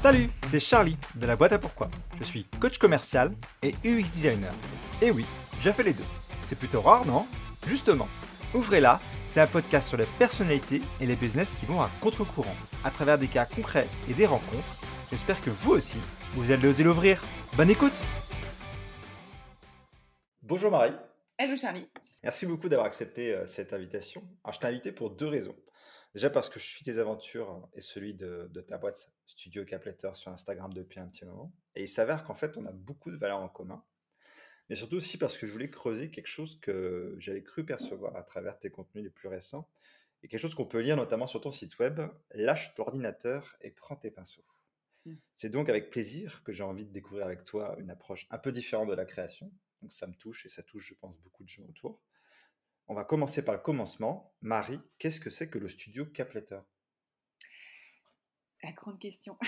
Salut, c'est Charlie de la boîte à pourquoi. Je suis coach commercial et UX designer. Et oui, j'ai fait les deux. C'est plutôt rare, non? Justement, Ouvrez-la, c'est un podcast sur les personnalités et les business qui vont à contre-courant, à travers des cas concrets et des rencontres. J'espère que vous aussi, vous allez oser l'ouvrir. Bonne écoute Bonjour Marie. Hello Charlie. Merci beaucoup d'avoir accepté euh, cette invitation. Alors, je t'ai invité pour deux raisons. Déjà parce que je suis tes aventures et celui de, ta boîte Studio Capletter sur Instagram depuis un petit moment. Et il s'avère qu'en fait, on a beaucoup de valeurs en commun mais surtout aussi parce que je voulais creuser quelque chose que j'avais cru percevoir à travers tes contenus les plus récents, et quelque chose qu'on peut lire notamment sur ton site web, lâche l'ordinateur et prends tes pinceaux. Mmh. C'est donc avec plaisir que j'ai envie de découvrir avec toi une approche un peu différente de la création. Donc ça me touche et ça touche, je pense, beaucoup de gens autour. On va commencer par le commencement. Marie, qu'est-ce que c'est que le studio Capletter La grande question.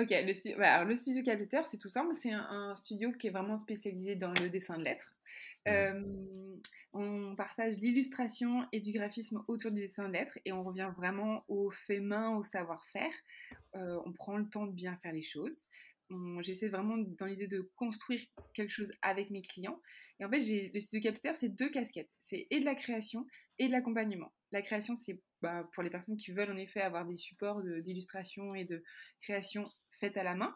Ok, le, alors, le studio Capletter, c'est tout simple. C'est un, studio qui est vraiment spécialisé dans le dessin de lettres. on partage l'illustration et du graphisme autour du dessin de lettres et on revient vraiment au fait main, au savoir-faire. on prend le temps de bien faire les choses. J'essaie vraiment dans l'idée de construire quelque chose avec mes clients. Et en fait, le studio Capletter, c'est deux casquettes. C'est et de la création et de l'accompagnement. La création, c'est bah, pour les personnes qui veulent en effet avoir des supports d'illustration et de création faites à la main.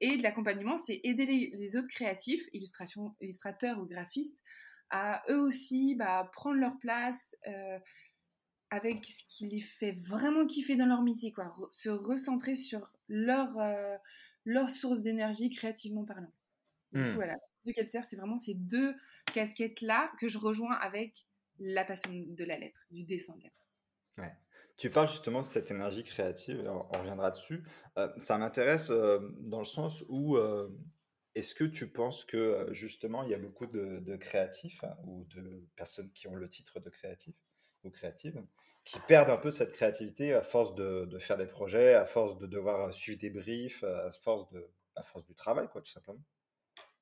Et de l'accompagnement, c'est aider les, autres créatifs, illustration, illustrateurs ou graphistes, à eux aussi bah, prendre leur place euh, avec ce qui les fait vraiment kiffer dans leur métier, quoi. se recentrer sur leur, euh, leur source d'énergie créativement parlant. Mmh. Voilà, de Capter, c'est vraiment ces deux casquettes-là que je rejoins avec la passion de la lettre, du dessin de lettre. Ouais. Tu parles justement de cette énergie créative, on, reviendra dessus. Euh, ça m'intéresse euh, dans le sens où euh, est-ce que tu penses que justement il y a beaucoup de, créatifs hein, ou de personnes qui ont le titre de créatif ou créative qui perdent un peu cette créativité à force de, faire des projets, à force de devoir suivre des briefs, à force, de, à force du travail, quoi, tout simplement.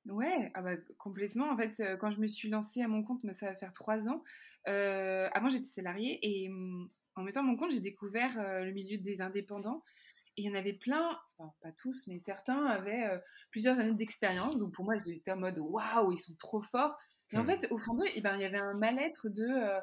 Ouais, ah bah, complètement. En fait, quand je me suis lancée à mon compte, ça va faire trois ans. avant, j'étais salariée et mmh, en mettant mon compte, j'ai découvert le milieu des indépendants. Et il y en avait plein, pas tous, mais certains avaient plusieurs années d'expérience. Donc pour moi, j'étais en mode waouh, ils sont trop forts. Et en hmm. fait, au fond d'eux, eh ben, il y avait un mal-être de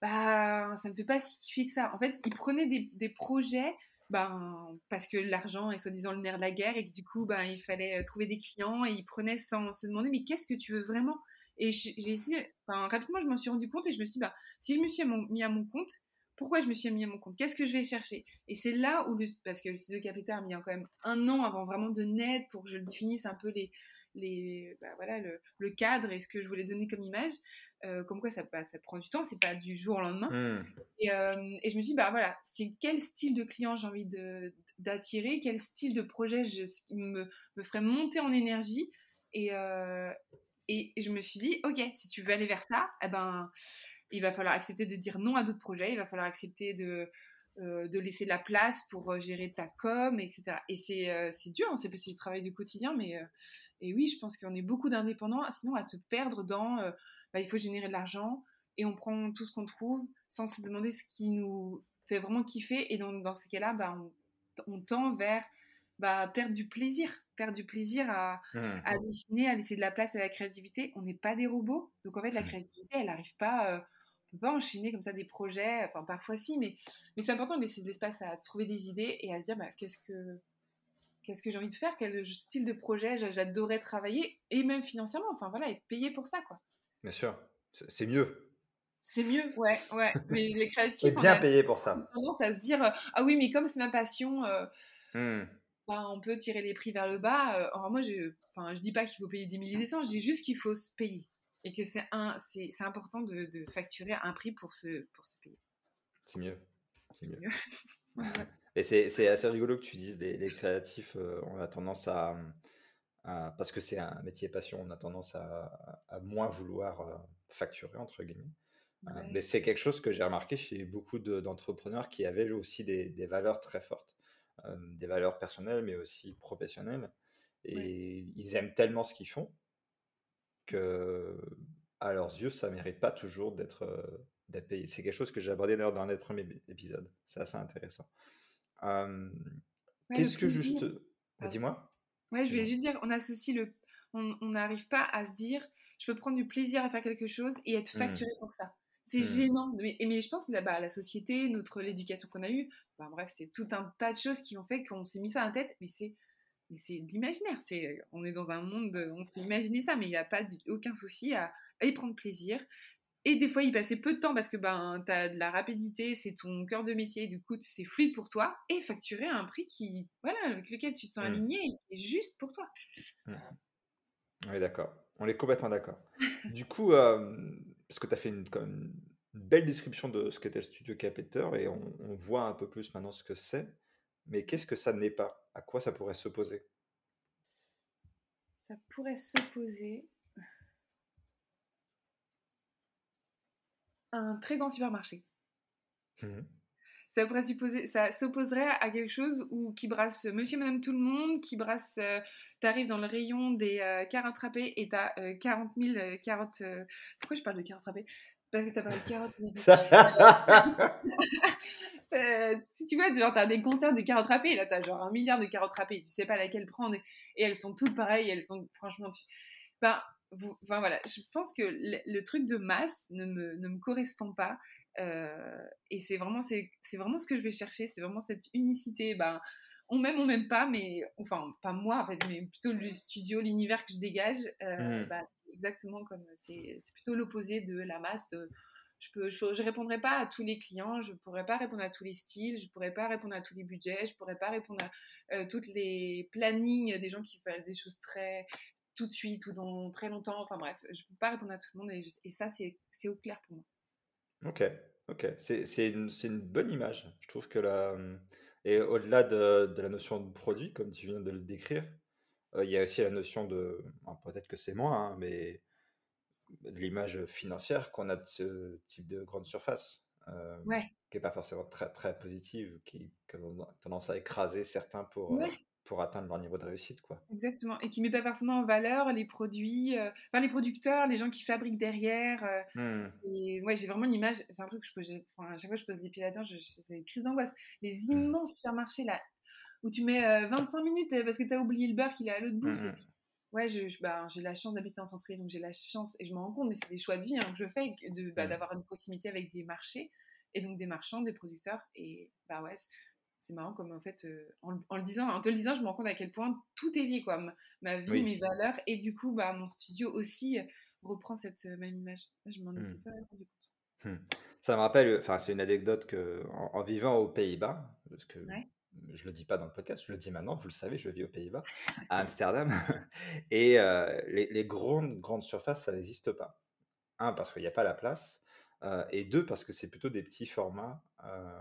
bah, ça ne me fait pas si kiffer que ça. En fait, ils prenaient des, projets ben, parce que l'argent est soi-disant le nerf de la guerre et que du coup, ben, il fallait trouver des clients et ils prenaient sans se demander mais qu'est-ce que tu veux vraiment? Et j'ai essayé, rapidement, je m'en suis rendu compte et je me suis dit, bah, si je me suis mis à mon compte, pourquoi je me suis mis à mon compte? Qu'est-ce que je vais chercher? Et c'est là où, le, parce que le studio Capita a mis quand même un an avant vraiment de naître pour que je définisse un peu les, les, bah voilà, le, cadre et ce que je voulais donner comme image. Euh, comme quoi ça, bah, ça prend du temps, c'est pas du jour au lendemain. Mmh. Et, euh, et, je me suis dit, bah voilà, c'est quel style de client j'ai envie d'attirer, quel style de projet je, me, me ferait monter en énergie. Et, euh, et, je me suis dit, ok, si tu veux aller vers ça, eh ben, il va falloir accepter de dire non à d'autres projets, il va falloir accepter de, euh, de laisser de la place pour gérer ta com, etc. Et c'est euh, dur, hein, c'est du travail du quotidien, mais et oui, je pense qu'on est beaucoup d'indépendants, sinon à se perdre dans bah, il faut générer de l'argent et on prend tout ce qu'on trouve sans se demander ce qui nous fait vraiment kiffer. Et dans, dans ces cas-là, bah, on, on, tend vers bah, perdre du plaisir, perdre du plaisir à, mmh. à, dessiner, à laisser de la place à la créativité. On n'est pas des robots, donc en fait la mmh. créativité, elle n'arrive pas peut pas enchaîner comme ça des projets, enfin parfois si, mais, mais c'est important de laisser de l'espace à trouver des idées et à se dire bah, qu'est-ce que qu'est-ce que j'ai envie de faire, quel style de projet j'adorerais travailler et même financièrement, enfin voilà, être payé pour ça quoi. Bien sûr, c'est mieux. C'est mieux, ouais, ouais. Mais les créatifs. C'est bien payé pour ça. On tendance à se dire euh, ah oui, mais comme c'est ma passion, euh, mmh. bah, on peut tirer les prix vers le bas. Euh, alors moi, je, enfin, je dis pas qu'il faut payer des milliers d'essence, je dis juste qu'il faut se payer et que c'est c'est important de, de, facturer un prix pour se, pour se payer. C'est mieux. C'est mieux. et c'est assez rigolo que tu dises les, créatifs, euh, on a tendance à, parce que c'est un métier passion, on a tendance à, à moins vouloir euh, facturer, entre guillemets. Euh, mais c'est quelque chose que j'ai remarqué chez beaucoup d'entrepreneurs qui avaient aussi des, des valeurs très fortes, des valeurs personnelles, mais aussi professionnelles. Et ils aiment tellement ce qu'ils font à leurs yeux, ça mérite pas toujours d'être euh, d'être payé. C'est quelque chose que j'ai abordé d'ailleurs dans notre premier épisode. C'est assez intéressant. Qu'est-ce que juste... Dis-moi. Ouais, je voulais juste dire, on associe le... On n'arrive pas à se dire, je peux prendre du plaisir à faire quelque chose et être mmh. facturé pour ça. C'est mmh. gênant. Mais, mais, je pense que bah, la société, notre l'éducation qu'on a eue, bah, bref, c'est tout un tas de choses qui ont fait qu'on s'est mis ça à la tête. Mais c'est c'est de l'imaginaire. C'est, on est dans un monde, on s'est imaginé ça, mais il n'y a pas aucun souci à, y prendre plaisir. Et des fois, y passer peu de temps parce que ben, tu as de la rapidité, c'est ton cœur de métier, du coup, c'est fluide pour toi, et facturer à un prix qui, voilà, avec lequel tu te sens mmh. aligné et qui est juste pour toi. Mmh. Oui, d'accord. On est complètement d'accord. du coup, euh, parce que tu as fait une, une, belle description de ce qu'était le studio Capeter et on, on, voit un peu plus maintenant ce que c'est, mais qu'est-ce que ça n'est pas? À quoi ça pourrait s'opposer? Ça pourrait s'opposer un très grand supermarché. Mmh ça pourrait supposer, ça s'opposerait à quelque chose où, qui brasse monsieur, madame, tout le monde, qui brasse, euh, t'arrives dans le rayon des euh, carottes râpées et t'as euh, 40 000 euh, carottes. pourquoi je parle de carottes râpées? Parce que t'as parlé de carottes. si tu vois, genre t'as des concerts de carottes râpées, là t'as genre un milliard de carottes râpées, tu sais pas laquelle prendre et, elles sont toutes pareilles, elles sont franchement. Tu... Ben, enfin voilà, je pense que le, truc de masse ne me, ne me correspond pas. Euh, et c'est vraiment, c'est, vraiment ce que je vais chercher, c'est vraiment cette unicité. Ben, on m'aime, on m'aime pas, mais enfin, pas moi en fait, mais plutôt le studio, l'univers que je dégage. Euh, mmh. bah, c'est exactement comme c'est, c'est plutôt l'opposé de la masse. je peux, je, je, répondrai pas à tous les clients, je pourrais pas répondre à tous les styles, je pourrais pas répondre à tous les budgets, je pourrais pas répondre à euh, toutes les plannings des gens qui veulent des choses très tout de suite ou dans très longtemps. Enfin bref, je peux pas répondre à tout le monde et, et ça c'est, au clair pour moi. Ok, ok. C'est une, une bonne image. Je trouve que la... Et au-delà de, de la notion de produit, comme tu viens de le décrire, euh, il y a aussi la notion de... Peut-être que c'est moins, hein, mais de l'image financière qu'on a de ce type de grande surface. Euh, qui n'est pas forcément très, très positive, qui, a tendance à écraser certains pour, euh, pour atteindre leur niveau de réussite. Quoi. Exactement. Et qui ne met pas forcément en valeur les produits, euh, enfin les producteurs, les gens qui fabriquent derrière. Euh, mmh. Et ouais, j'ai vraiment l'image, c'est un truc que je pose, enfin, à chaque fois que je pose des pieds là-dedans, c'est une crise d'angoisse. Les mmh. immenses supermarchés là, où tu mets 25 euh, minutes parce que tu as oublié le beurre qu'il est à l'autre bout. Mmh, ouais, je, bah, j'ai la chance d'habiter en centre-ville, donc j'ai la chance, et je me rends compte, mais c'est des choix de vie hein, que je fais, de, bah, d'avoir une proximité avec des marchés, et donc des marchands, des producteurs. Et bah ouais, c'est marrant comme en fait, euh, en, le disant, en te le disant, je me rends compte à quel point tout est lié, quoi. Ma, vie, mes valeurs, et du coup, bah, mon studio aussi euh, reprend cette euh, même image. Je m'en étais mmh. pas rendu compte. Mmh. Ça me rappelle, enfin, c'est une anecdote que, en, vivant aux Pays-Bas, parce que je le dis pas dans le podcast, je le dis maintenant, vous le savez, je vis aux Pays-Bas, à Amsterdam, et les, les, grandes, grandes surfaces, ça n'existe pas. Un, parce qu'il n'y a pas la place, euh, et deux, parce que c'est plutôt des petits formats euh,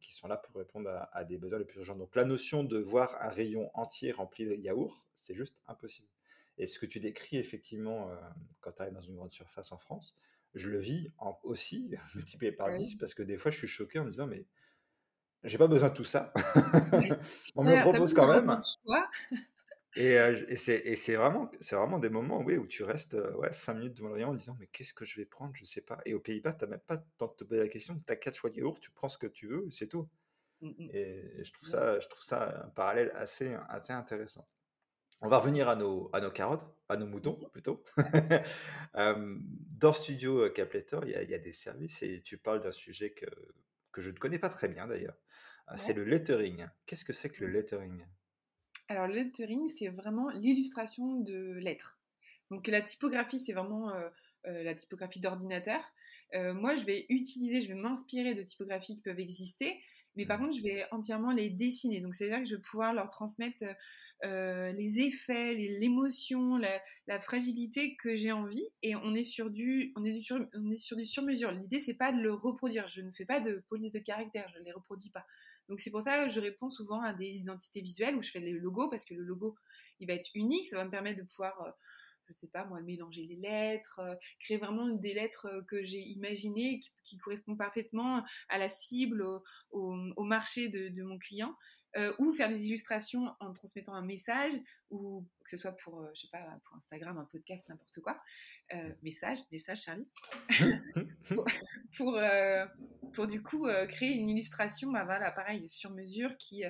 qui sont là pour répondre à, des besoins les plus urgents. Donc la notion de voir un rayon entier rempli de yaourt, c'est juste impossible. Et ce que tu décris effectivement euh, quand tu arrives dans une grande surface en France, je le vis aussi multiplié par 10 parce que des fois je suis choqué en me disant mais j'ai pas besoin de tout ça. On me propose quand même. Et, et c'est vraiment, vraiment des moments oui, où tu restes ouais, 5 minutes devant le rayon en disant Mais qu'est-ce que je vais prendre? Je sais pas. Et aux Pays-Bas, tu n'as même pas de te poser la question. Tu as quatre choix de yaourt, tu prends ce que tu veux, c'est tout. Mmh, mmh. Et, je, trouve ça, je trouve ça un parallèle assez, assez intéressant. On va revenir à nos, à nos carottes, à nos moutons mmh. plutôt. dans Studio Capletter, il y, y, a des services et tu parles d'un sujet que, que je ne connais pas très bien d'ailleurs. C'est le lettering. Qu'est-ce que c'est que le lettering? Alors, le lettering, c'est vraiment l'illustration de lettres. Donc, la typographie, c'est vraiment euh, euh, la typographie d'ordinateur. Euh, moi, je vais utiliser, je vais m'inspirer de typographies qui peuvent exister, mais par mmh. contre, je vais entièrement les dessiner. Donc, c'est-à-dire que je vais pouvoir leur transmettre les effets, l'émotion, la, fragilité que j'ai envie. Et on est sur du, on est sur, on est sur du sur-mesure. L'idée, c'est pas de le reproduire. Je ne fais pas de police de caractère, je ne les reproduis pas. Donc c'est pour ça que je réponds souvent à des identités visuelles où je fais les logos parce que le logo, il va être unique, ça va me permettre de pouvoir, euh, je sais pas moi, mélanger les lettres, euh, créer vraiment des lettres euh, que j'ai imaginées qui, correspondent parfaitement à la cible, au, marché de, mon client. Euh, ou faire des illustrations en transmettant un message, ou que ce soit pour, euh, je sais pas, pour Instagram, un podcast, n'importe quoi. Euh, message, message, Charlie. pour, pour, du coup créer une illustration, bah voilà, pareil, sur mesure qui,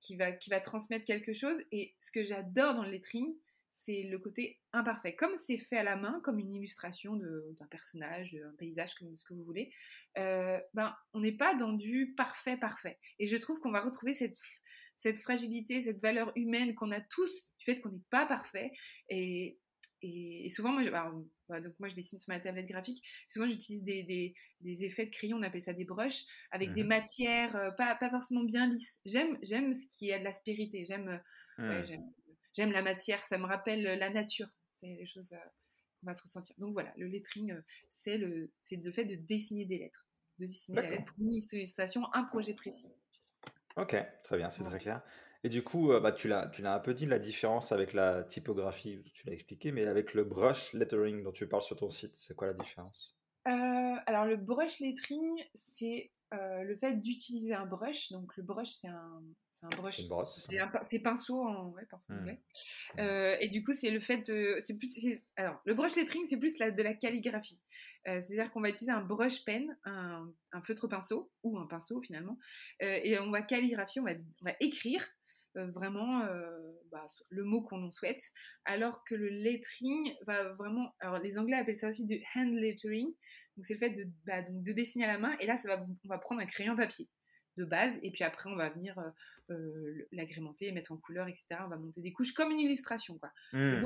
qui, va, qui va transmettre quelque chose. Et ce que j'adore dans le lettering, c'est le côté imparfait. Comme c'est fait à la main, comme une illustration d'un personnage, d'un paysage, comme ce que vous voulez, ben, on n'est pas dans du parfait, parfait. Et je trouve qu'on va retrouver cette, cette fragilité, cette valeur humaine qu'on a tous du fait qu'on n'est pas parfait. Et, et, souvent, moi je, donc moi, je dessine sur ma tablette graphique. Souvent, j'utilise des, des, des, effets de crayon, on appelle ça des brushes, avec des mmh matières euh, pas, pas, forcément bien lisses. J'aime, j'aime ce qui a de l'aspérité. J'aime, mmh. J'aime, la matière. Ça me rappelle la nature. C'est des choses euh, qu'on va se ressentir. Donc voilà, le lettering, euh, c'est le, c'est le fait de dessiner des lettres. De dessiner des lettres pour une illustration, un projet précis. Ok, très bien, c'est très clair. Et du coup, euh, bah, tu l'as, tu l'as un peu dit, la différence avec la typographie, tu l'as expliqué, mais avec le brush lettering dont tu parles sur ton site, c'est quoi la différence? Euh, Alors, le brush lettering, c'est euh, le fait d'utiliser un brush. Donc, le brush, c'est un, c'est un brush. C'est pinceau en ouais, pinceau mmh. anglais. Mmh. et du coup, c'est le fait de. C'est plus, alors, le brush lettering, c'est plus la, de la calligraphie. C'est-à-dire qu'on va utiliser un brush pen, un, un, feutre pinceau, ou un pinceau finalement, et on va calligraphier, on va, on va écrire euh, vraiment euh, bah, le mot qu'on souhaite, alors que le lettering va vraiment, alors les Anglais appellent ça aussi du hand lettering, donc c'est le fait de, bah, donc de dessiner à la main, et là ça va, on va prendre un crayon papier de base, et puis après on va venir euh, l'agrémenter, mettre en couleur, etc. On va monter des couches comme une illustration. Quoi. Mmh.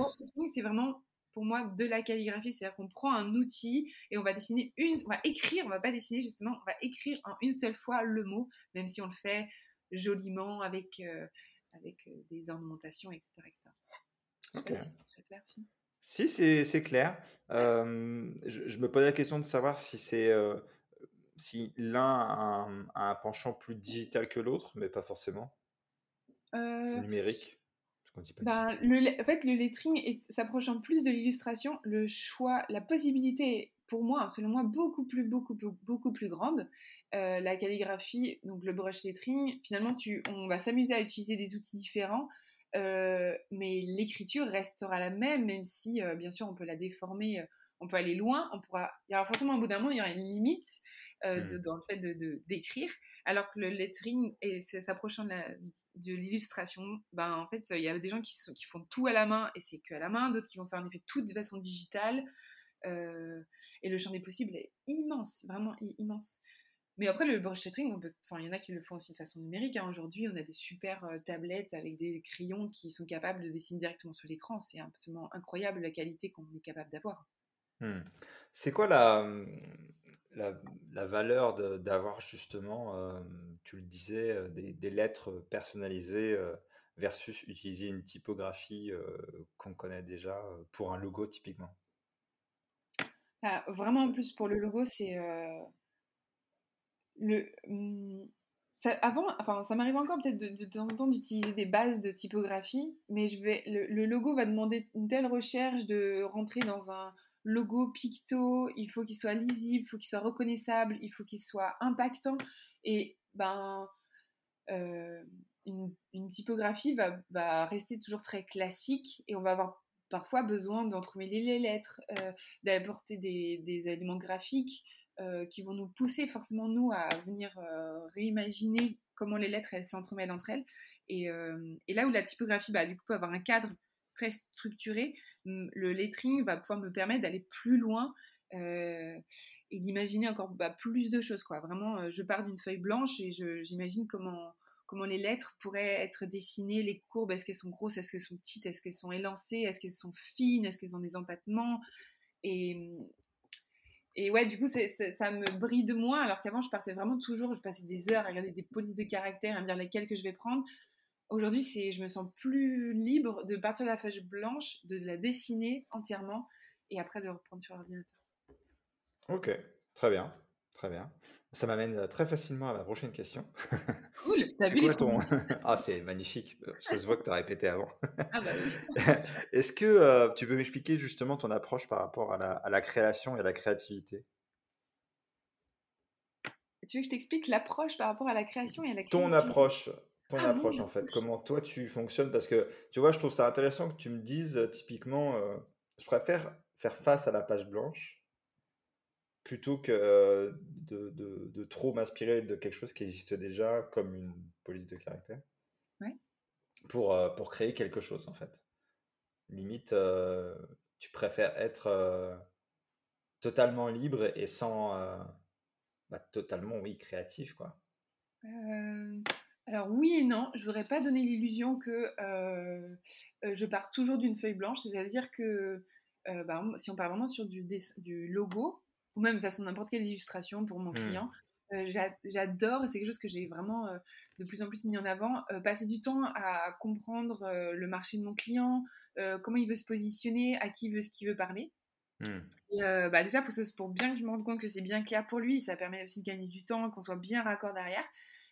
c'est vraiment pour moi de la calligraphie, c'est-à-dire qu'on prend un outil et on va dessiner une, on va écrire, on va pas dessiner justement, on va écrire en une seule fois le mot, même si on le fait joliment avec avec euh, des ornementations, etc. si c'est clair. je, me posais la question de savoir si c'est euh, si l'un a, un penchant plus digital que l'autre, mais pas forcément? Euh, numérique? Ben, le, en fait, le lettering s'approchant plus de l'illustration, le choix, la possibilité pour moi, selon moi, beaucoup plus, beaucoup, beaucoup plus grande. Euh, la calligraphie, donc le brush lettering, finalement, tu, on va s'amuser à utiliser des outils différents, euh, mais l'écriture restera la même, même si, euh, bien sûr, on peut la déformer, on peut aller loin, on pourra, il y aura forcément un bout d'un moment, il y aura une limite mmh. dans le fait de, d'écrire, alors que le lettering, et s'approchant de, de l'illustration, ben, en fait, il y a des gens qui, sont, qui font tout à la main, et c'est que à la main, d'autres qui vont faire en effet tout de façon digitale, et le champ des possibles est immense, vraiment immense. Mais après, le brush lettering, il y en a qui le font aussi de façon numérique. Hein. Aujourd'hui, on a des super tablettes avec des crayons qui sont capables de dessiner directement sur l'écran. C'est absolument incroyable la qualité qu'on est capable d'avoir. Mmh. C'est quoi la, mmh, la, valeur d'avoir justement, tu le disais, des, des lettres personnalisées versus utiliser une typographie qu'on connaît déjà pour un logo typiquement ah, vraiment, en plus, pour le logo, c'est. Euh, le, mmh, avant, enfin, ça m'arrive encore peut-être de, temps en temps d'utiliser des bases de typographie, mais je vais, le, logo va demander une telle recherche de rentrer dans un logo picto, il faut qu'il soit lisible, il faut qu'il soit reconnaissable, il faut qu'il soit impactant. Et ben, euh, une, typographie va, rester toujours très classique et on va avoir parfois besoin d'entremêler les lettres, euh, d'apporter des, éléments graphiques euh, qui vont nous pousser forcément, nous, à venir réimaginer comment les lettres s'entremêlent entre elles. Et, là où la typographie, bah, du coup, peut avoir un cadre très structuré, le lettering va pouvoir me permettre d'aller plus loin et d'imaginer encore bah, plus de choses. Quoi. Vraiment, je pars d'une feuille blanche et j'imagine comment comment les lettres pourraient être dessinées, les courbes, est-ce qu'elles sont grosses, est-ce qu'elles sont petites, est-ce qu'elles sont élancées, est-ce qu'elles sont fines, est-ce qu'elles ont des empattements. Et, et ouais, du coup, ça me bride moins, alors qu'avant, je partais vraiment toujours, je passais des heures à regarder des polices de caractères, à me dire lesquelles que je vais prendre. Aujourd'hui, c'est, je me sens plus libre de partir de la feuille blanche, de la dessiner entièrement, et après de reprendre sur l'ordinateur. Ok, très bien, très bien. Ça m'amène très facilement à ma prochaine question. Cool, t'as vu les ton... Ah, c'est magnifique. Ça se voit que tu as répété avant. Ah bah oui. Est-ce que tu peux m'expliquer justement ton approche par rapport à la, à la, création et à la créativité? Tu veux que je t'explique l'approche par rapport à la création et à la créativité? Ton approche, ton ah approche en fait. Comment toi tu fonctionnes? Parce que tu vois, je trouve ça intéressant que tu me dises typiquement, je préfère faire face à la page blanche plutôt que de, de, de trop m'inspirer de quelque chose qui existe déjà, comme une police de caractère, Ouais. pour, euh, pour créer quelque chose, en fait. Limite, euh, tu préfères être euh, totalement libre et sans... euh, bah, totalement, oui, créatif, quoi. Alors oui et non, je voudrais pas donner l'illusion que euh, euh, je pars toujours d'une feuille blanche, c'est-à-dire que euh, bah, si on part vraiment sur du, logo, ou même de façon n'importe quelle illustration pour mon Hmm. client, euh, j'a- j'adore, et c'est quelque chose que j'ai vraiment euh, de plus en plus mis en avant, euh, passer du temps à comprendre le marché de mon client, comment il veut se positionner, à qui il veut ce qu'il veut parler. Hmm. Et bah déjà, pour, ce- pour bien que je me rende compte que c'est bien clair pour lui, ça permet aussi de gagner du temps, qu'on soit bien raccord derrière.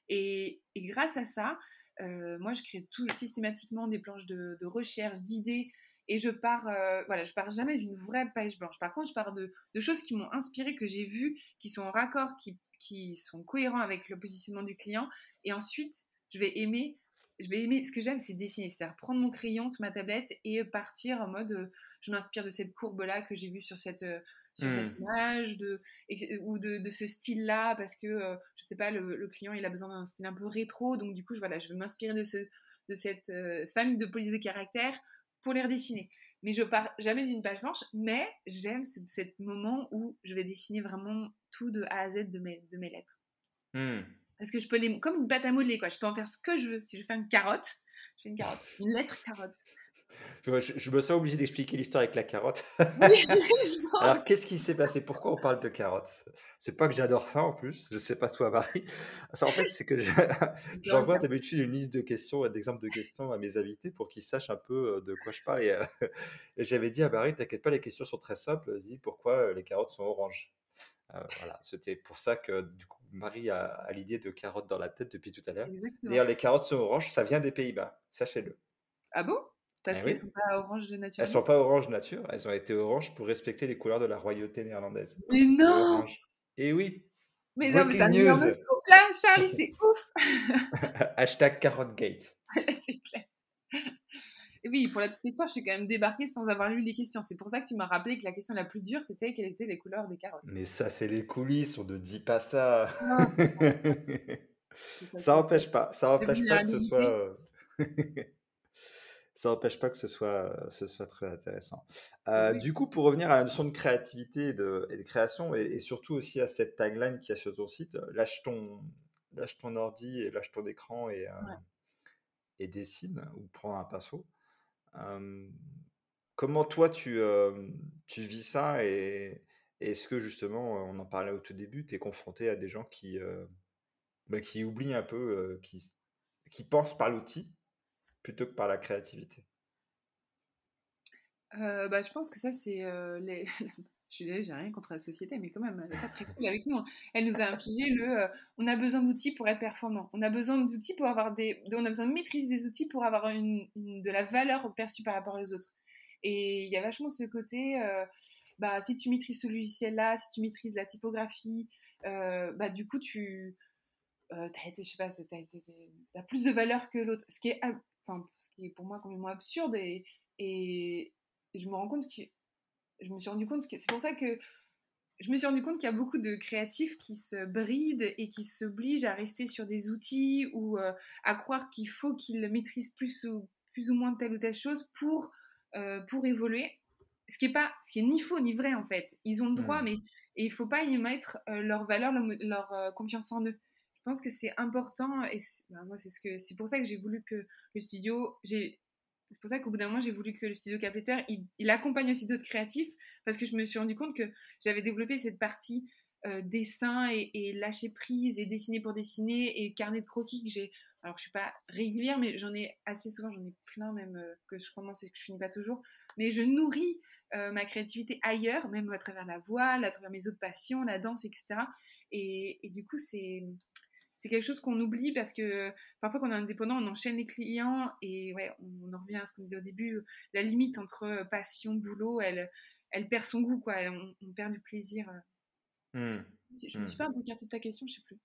Et, grâce à ça, euh, moi, je crée tout systématiquement des planches de, recherche, d'idées. Et je pars, euh, voilà, je pars jamais d'une vraie page blanche. Par contre, je pars de, choses qui m'ont inspiré, que j'ai vues, qui sont en raccord, qui, qui sont cohérents avec le positionnement du client. Et ensuite, je vais aimer, je vais aimer. Ce que j'aime, c'est dessiner, c'est-à-dire prendre mon crayon sur ma tablette et partir en mode, euh, je m'inspire de cette courbe-là que j'ai vue sur cette, sur cette Hmm. image, de, ou de, de ce style-là, parce que, euh, je sais pas, le, le client, il a besoin d'un style un peu rétro, donc du coup, je, voilà, je vais m'inspirer de, ce, de cette euh, famille de polices de caractère pour les redessiner. Mais je pars jamais d'une page blanche, mais j'aime ce, cet moment où je vais dessiner vraiment tout de A à Z de mes, de mes lettres. Hmm. Parce que je peux les... Comme une pâte à modeler, quoi. Je peux en faire ce que je veux. Si je fais une carotte, je fais une carotte. Une lettre carotte. Je, me sens obligé d'expliquer l'histoire avec la carotte. Oui. Alors, qu'est-ce qui s'est passé? Pourquoi on parle de carottes? C'est pas que j'adore ça en plus, je sais pas toi, Marie. Ça, en fait, c'est que je- j'envoie d'habitude une liste de questions et d'exemples de questions à mes invités pour qu'ils sachent un peu euh, de quoi je parle. Et, euh, et j'avais dit à Marie, t'inquiète pas, les questions sont très simples. Dis pourquoi euh, les carottes sont oranges. Euh, voilà, c'était pour ça que du coup, Marie a, a l'idée de carottes dans la tête depuis tout à l'heure. D'ailleurs, les carottes sont oranges, ça vient des Pays-Bas, sachez-le. Ah bon? Parce Eh qu'elles oui. sont pas oranges de nature. Elles sont pas orange nature, elles ont été oranges pour respecter les couleurs de la royauté néerlandaise. Mais non Orange. Et oui, Mais non, mais ça met en là, Charlie, c'est ouf hashtag carotte gate. C'est clair. Oui, pour la petite histoire, je suis quand même débarquée sans avoir lu les questions. C'est pour ça que tu m'as rappelé que la question la plus dure, c'était quelles étaient les couleurs des carottes. Mais ça, c'est les coulisses, on ne dit pas ça. Non, ça c'est- empêche pas, ça empêche pas que ce soit. Euh, ça empêche pas que ce soit, euh, ce soit très intéressant. Euh, Oui. Du coup, pour revenir à la notion de créativité et de, et de création, et, et surtout aussi à cette tagline qu'il y a sur ton site, lâche ton, lâche ton ordi et lâche ton écran et, euh, Ouais. et dessine ou prends un pinceau. Euh, comment toi tu, euh, tu vis ça et est-ce que justement, euh, on en parlait au tout début, tu es confronté à des gens qui, euh, bah, qui oublient un peu, euh, qui, qui pensent par l'outil? Plutôt que par la créativité? Euh, bah, je pense que ça, c'est euh, les. Je suis désolée, j'ai rien contre la société, mais quand même, elle n'est pas très cool avec nous. hein. Elle nous a infligé le. euh, on a besoin d'outils pour être performant. On a besoin d'outils pour avoir des. On a besoin de maîtriser des outils pour avoir une, de la valeur perçue par rapport aux autres. Et il y a vachement ce côté. bah, si tu maîtrises ce logiciel-là, si tu maîtrises la typographie, bah, du coup, tu. euh, t'as t'as, plus de valeur que l'autre. Ce qui est, ab- enfin, ce qui est pour moi complètement absurde et, et je me rends compte que je me suis rendu compte que c'est pour ça que je me suis rendu compte qu'il y a beaucoup de créatifs qui se brident et qui s'obligent à rester sur des outils ou euh, à croire qu'il faut qu'ils maîtrisent plus ou, plus ou moins telle ou telle chose pour, euh, pour évoluer. Ce qui est pas, ce qui est ni faux ni vrai en fait. Ils ont le droit, mais il faut pas y mettre euh, leur valeur, leur, leur, confiance en eux. Pense que c'est important et ben, moi c'est ce que c'est pour ça que j'ai voulu que le studio, j'ai c'est pour ça qu'au bout d'un moment, j'ai voulu que le studio Capletter, il, accompagne aussi d'autres créatifs, parce que je me suis rendu compte que j'avais développé cette partie euh, dessin et, lâcher prise et dessiner pour dessiner et carnet de croquis que j'ai. Alors, je suis pas régulière, mais j'en ai assez souvent, j'en ai plein même euh, que je commence et que je finis pas toujours. Mais je nourris euh, ma créativité ailleurs, même à travers la voile, à travers mes autres passions, la danse, etc. Et, et du coup, c'est c'est quelque chose qu'on oublie parce que parfois quand on est indépendant, on enchaîne les clients et ouais, on en revient à ce qu'on disait au début, la limite entre passion, boulot, elle, elle perd son goût, quoi. Elle- on, on perd du plaisir. Hmm. Je me suis pas un peu de ta question, je sais plus.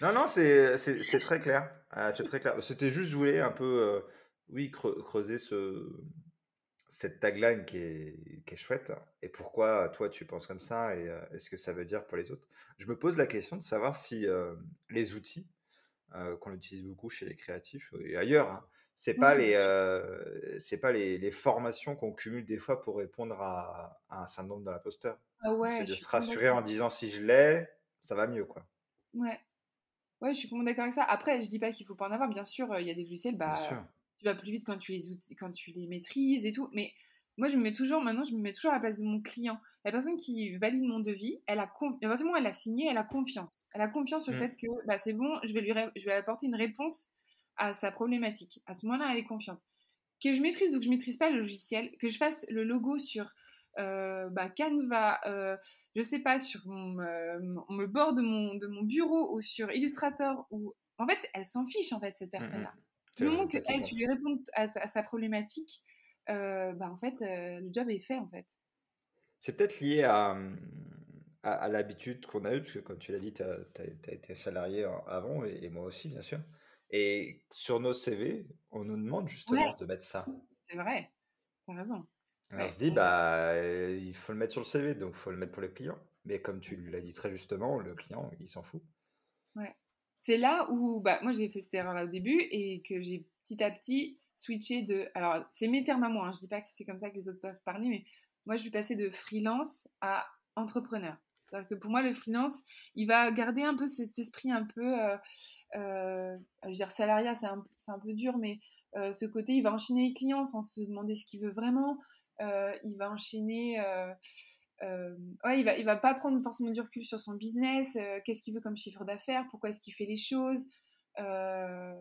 Non, non, c'est c'est- très clair. Euh, c'est très clair. C'était juste, je voulais un peu, euh, oui, creu- creuser ce, cette tagline qui est, qui est chouette. Et pourquoi toi tu penses comme ça et euh, est-ce que ça veut dire pour les autres? Je me pose la question de savoir si euh, les outils euh, qu'on utilise beaucoup chez les créatifs et ailleurs, hein, c'est pas Oui, les, c'est pas les, les formations qu'on cumule des fois pour répondre à, à un syndrome de l'imposteur. Ah C'est ouais, je de suis se rassurer en disant si je l'ai, ça va mieux, quoi. Ouais. Ouais, je suis complètement d'accord avec ça. Après, je dis pas qu'il faut pas en avoir. Bien sûr, il y a des logiciels, Bien bah. Tu vas plus vite quand tu les outils quand tu les maîtrises et tout. Mais moi, je me mets toujours maintenant, je me mets toujours à la place de mon client. La personne qui valide mon devis, elle a à partir du moment où elle a signé, elle a confiance. Elle a confiance sur le Mm, fait que, bah, c'est bon, je vais lui je vais apporter une réponse à sa problématique. À ce moment-là, elle est confiante. Que je maîtrise ou que je maîtrise pas le logiciel, que je fasse le logo sur, heu, bah, Canva, heu, je sais pas, sur mon, mon le bord de mon de mon bureau ou sur Illustrator ou en fait, elle s'en fiche, en fait, cette mm, mm. personne-là. Le moment qui qu'elle, tu lui réponds à ta à sa problématique, heu, bah, en fait, heu, le job est fait, en fait. C'est peut-être lié à, hum, à, à l'habitude qu'on a eue, parce que comme tu l'as dit, tu as, été salarié en- avant, et, et moi aussi, bien sûr. Et sur nos CV, on nous demande Ouais, justement de mettre ça. c'est vrai, tu as raison. On se dit, bah, euh, il faut le mettre sur le CV, donc il faut le mettre pour les clients. Mais comme tu l'as dit très justement, le client, il s'en fout. Ouais. C'est là où, bah, moi j'ai fait cette erreur-là au début et que j'ai petit à petit switché de. Alors, c'est mes termes à moi, hein, je dis pas que c'est comme ça que les autres peuvent parler, mais moi je suis passée de freelance à entrepreneur. C'est-à-dire que pour moi, le freelance, il va garder un peu cet esprit un peu, euh, euh, je veux dire salariat, c'est un, un peu dur, mais euh, ce côté, il va enchaîner les clients sans se demander ce qu'il veut vraiment. Il va enchaîner. Euh, euh, ouais, il va, il va pas prendre forcément du recul sur son business, euh, qu'est-ce qu'il veut comme chiffre d'affaires, pourquoi est-ce qu'il fait les choses, euh,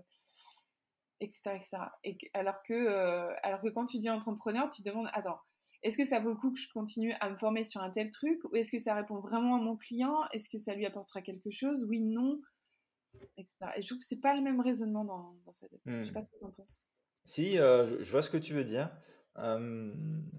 etc., etc. Et que- alors, que, euh, alors que quand tu deviens entrepreneur, tu te demandes, attends, est-ce que ça vaut le coup que je continue à me former sur un tel truc ou est-ce que ça répond vraiment à mon client Est-ce que ça lui apportera quelque chose Oui, non, etc. Et je trouve que c'est pas le même raisonnement dans, dans sa tête. Je sais pas Hmm. ce que tu en penses. Si, euh, je je vois ce que tu veux dire. Hum,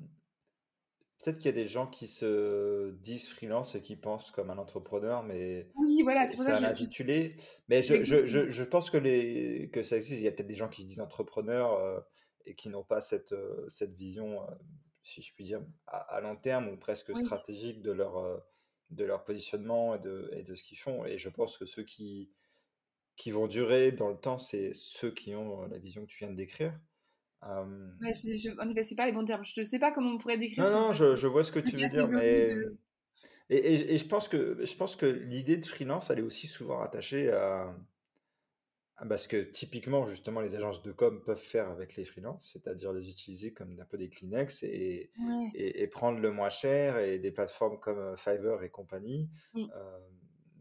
peut-être qu'il y a des gens qui se disent freelance et qui pensent comme un entrepreneur, mais Oui, voilà, c'est c'est pour c'est ça que un intitulé. Mais je, je, j'existe. je, je pense que, les, que ça existe. Il y a peut-être des gens qui se disent entrepreneurs euh, et qui n'ont pas cette, euh, cette vision, euh, si je puis dire, à, à long terme ou presque Oui, stratégique de leur, de leur positionnement et de, et de ce qu'ils font. Et je pense que ceux qui, qui vont durer dans le temps, c'est ceux qui ont la vision que tu viens de décrire. Euh, ouais, je- je- en effet, c'est pas les bons termes. Je ne sais pas comment on pourrait décrire non, cette, non, je, je vois ce que tu veux dire, catégorie mais de, et, et- et je pense que je pense que l'idée de freelance, elle est aussi souvent attachée à, parce que typiquement, justement, les agences de com peuvent faire avec les freelances, c'est-à-dire les utiliser comme un peu des Kleenex et, Ouais. et, et prendre le moins cher et des plateformes comme euh, Fiverr et compagnie Mmh. euh,